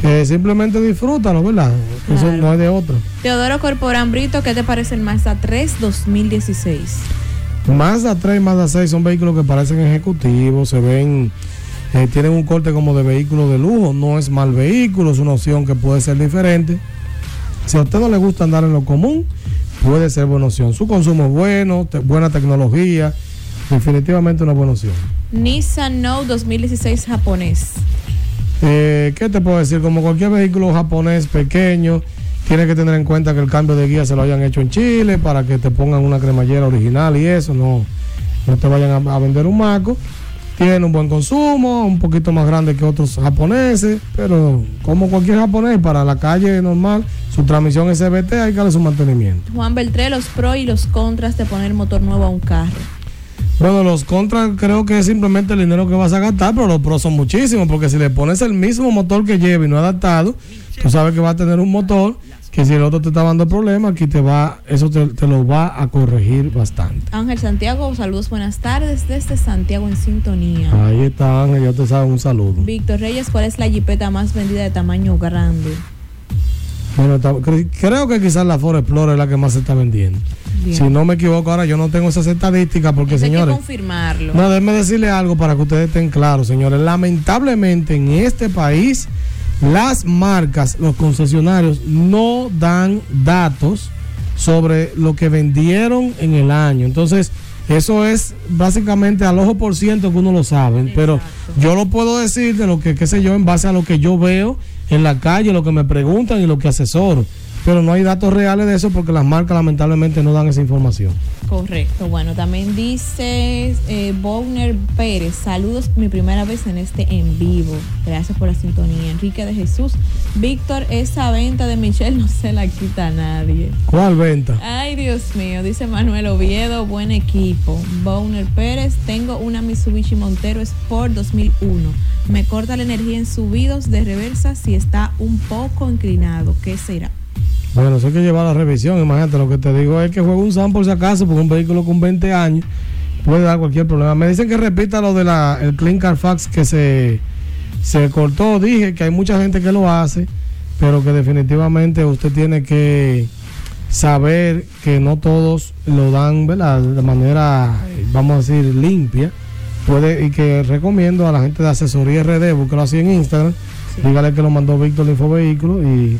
Que simplemente disfrútalo, ¿verdad? Eso no es de otro. Teodoro Corporán Brito, ¿qué te parece el Mazda 3 2016? Mazda 3 y Mazda 6 son vehículos que parecen ejecutivos, se ven, eh, tienen un corte como de vehículo de lujo, no es mal vehículo, es una opción que puede ser diferente. Si a usted no le gusta andar en lo común, puede ser buena opción. Su consumo es bueno, te- buena tecnología, definitivamente una buena opción. Nissan Note 2016 japonés. Eh, ¿Qué te puedo decir? Como cualquier vehículo japonés pequeño, tiene que tener en cuenta que el cambio de guía se lo hayan hecho en Chile para que te pongan una cremallera original y eso, no, no te vayan a, a vender un maco. Tiene un buen consumo, un poquito más grande que otros japoneses, pero como cualquier japonés, para la calle normal, su transmisión SBT hay que darle su mantenimiento. Juan Beltré, los pros y los contras de poner motor nuevo a un carro. Bueno, los contras creo que es simplemente el dinero que vas a gastar, pero los pros son muchísimos, porque si le pones el mismo motor que lleva y no adaptado, tú sabes que va a tener un motor que si el otro te está dando problemas, aquí te va, eso te, te lo va a corregir bastante. Ángel Santiago, saludos, buenas tardes desde Santiago en sintonía. Ahí está Ángel, ya te sabes, un saludo. Víctor Reyes, ¿cuál es la jipeta más vendida de tamaño grande? Bueno, creo que quizás la Ford Explorer es la que más se está vendiendo. Bien. Si no me equivoco, ahora yo no tengo esas estadísticas porque, Eso hay que señores, confirmarlo. No, déjenme decirle algo para que ustedes estén claros, señores. Lamentablemente en este país las marcas, los concesionarios no dan datos sobre lo que vendieron en el año. Entonces, Eso es básicamente al ojo por ciento que uno lo sabe, pero yo lo puedo decir de lo que, qué sé yo, en base a lo que yo veo en la calle, lo que me preguntan y lo que asesoro pero no hay datos reales de eso porque las marcas lamentablemente no dan esa información. Correcto. Bueno, también dice eh, Bowner Pérez, saludos, mi primera vez en este en vivo. Gracias por la sintonía. Enrique de Jesús. Víctor, esa venta de Michelle no se la quita a nadie. ¿Cuál venta? Ay, Dios mío, dice Manuel Oviedo, buen equipo. Bowner Pérez, tengo una Mitsubishi Montero Sport 2001. Me corta la energía en subidos de reversa si está un poco inclinado. ¿Qué será? Bueno, eso hay que llevar a la revisión. Imagínate, lo que te digo es que juega un SAM por si acaso, porque un vehículo con 20 años puede dar cualquier problema. Me dicen que repita lo del el Clean Carfax que se, se cortó. Dije que hay mucha gente que lo hace, pero que definitivamente usted tiene que saber que no todos lo dan ¿verdad? de manera, vamos a decir, limpia. Puede, y que recomiendo a la gente de asesoría RD, búsquelo así en Instagram, dígale que lo mandó Víctor Infovehículo y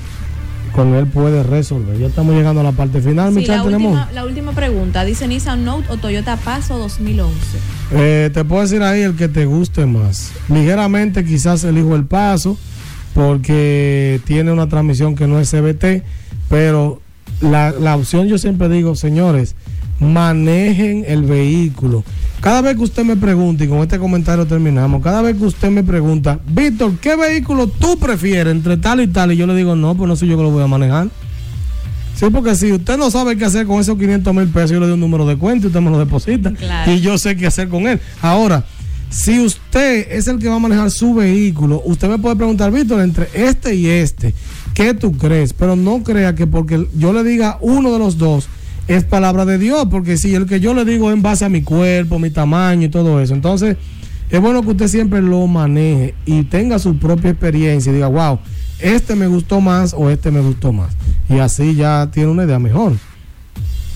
con él puede resolver. Ya estamos llegando a la parte final, sí, la, última, la última pregunta, dice Nissan Note o Toyota Paso 2011. Eh, te puedo decir ahí el que te guste más. Ligeramente quizás elijo el Paso porque tiene una transmisión que no es CBT, pero la, la opción yo siempre digo, señores, manejen el vehículo. Cada vez que usted me pregunte, y con este comentario terminamos, cada vez que usted me pregunta, Víctor, ¿qué vehículo tú prefieres entre tal y tal? Y yo le digo, no, pues no soy yo que lo voy a manejar. Sí, porque si usted no sabe qué hacer con esos 500 mil pesos, yo le doy un número de cuenta y usted me lo deposita. Y yo sé qué hacer con él. Ahora, si usted es el que va a manejar su vehículo, usted me puede preguntar, Víctor, entre este y este, ¿qué tú crees? Pero no crea que porque yo le diga uno de los dos, es palabra de Dios, porque si el que yo le digo es en base a mi cuerpo, mi tamaño y todo eso, entonces es bueno que usted siempre lo maneje y tenga su propia experiencia y diga, wow, este me gustó más o este me gustó más. Y así ya tiene una idea mejor.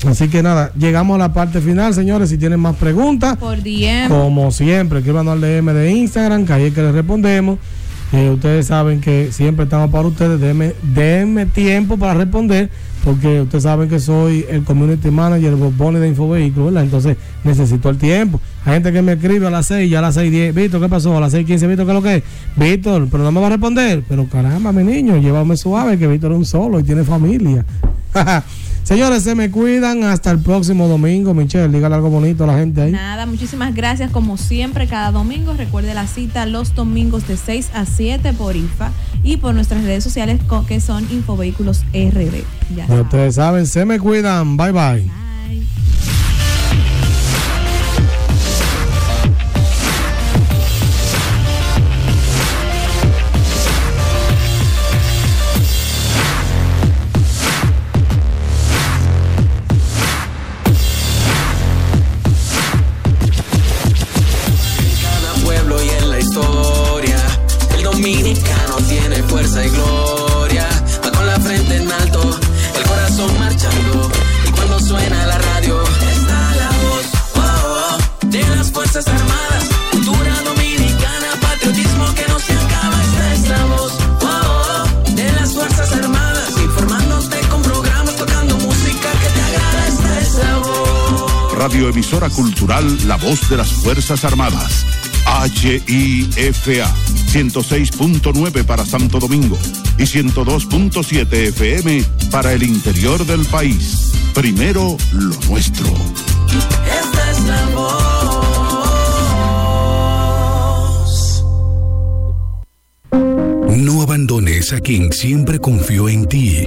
Así que nada, llegamos a la parte final, señores. Si tienen más preguntas, por DM. como siempre, escriban al DM de Instagram, que ahí es que les respondemos. Eh, ustedes saben que siempre estamos para ustedes. Denme, denme tiempo para responder porque ustedes saben que soy el community manager, el Bonnie de Infovehículos, ¿verdad? Entonces necesito el tiempo. Hay gente que me escribe a las 6, ya a las 6, 10, Víctor, ¿qué pasó? A las 6, 15, Víctor, ¿qué es lo que es? Víctor, pero no me va a responder. Pero caramba, mi niño, llévame suave, que Víctor es un solo y tiene familia. *laughs* Señores, se me cuidan. Hasta el próximo domingo. Michelle, dígale algo bonito a la gente ahí. Nada, muchísimas gracias. Como siempre, cada domingo. Recuerde la cita los domingos de 6 a 7 por IFA y por nuestras redes sociales que son Infovehículos RD. Ya ustedes saben, se me cuidan. bye. bye. y Radioemisora Cultural La Voz de las Fuerzas Armadas. HIFA 106.9 para Santo Domingo y 102.7 FM para el interior del país. Primero lo nuestro. Esta es la voz. No abandones a quien siempre confió en ti.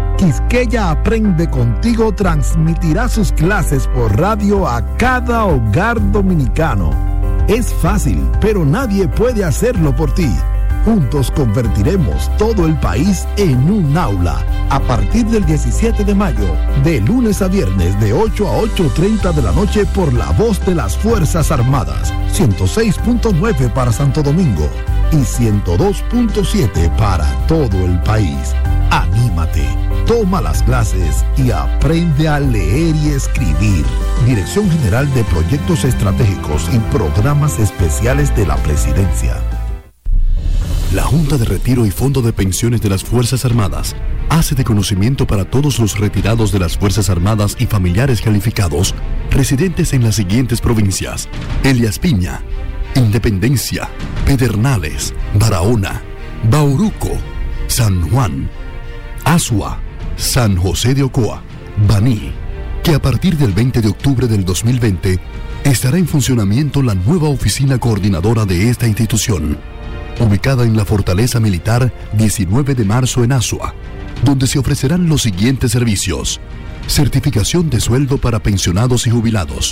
Quisqueya Aprende Contigo transmitirá sus clases por radio a cada hogar dominicano. Es fácil, pero nadie puede hacerlo por ti. Juntos convertiremos todo el país en un aula. A partir del 17 de mayo, de lunes a viernes de 8 a 8.30 de la noche por la voz de las Fuerzas Armadas. 106.9 para Santo Domingo y 102.7 para todo el país. Anímate, toma las clases y aprende a leer y escribir. Dirección General de Proyectos Estratégicos y Programas Especiales de la Presidencia. La Junta de Retiro y Fondo de Pensiones de las Fuerzas Armadas hace de conocimiento para todos los retirados de las Fuerzas Armadas y familiares calificados residentes en las siguientes provincias: Elias Piña, Independencia, Pedernales, Barahona, Bauruco, San Juan, Asua, San José de Ocoa, Baní, que a partir del 20 de octubre del 2020 estará en funcionamiento la nueva oficina coordinadora de esta institución ubicada en la Fortaleza Militar 19 de marzo en Asua, donde se ofrecerán los siguientes servicios. Certificación de sueldo para pensionados y jubilados.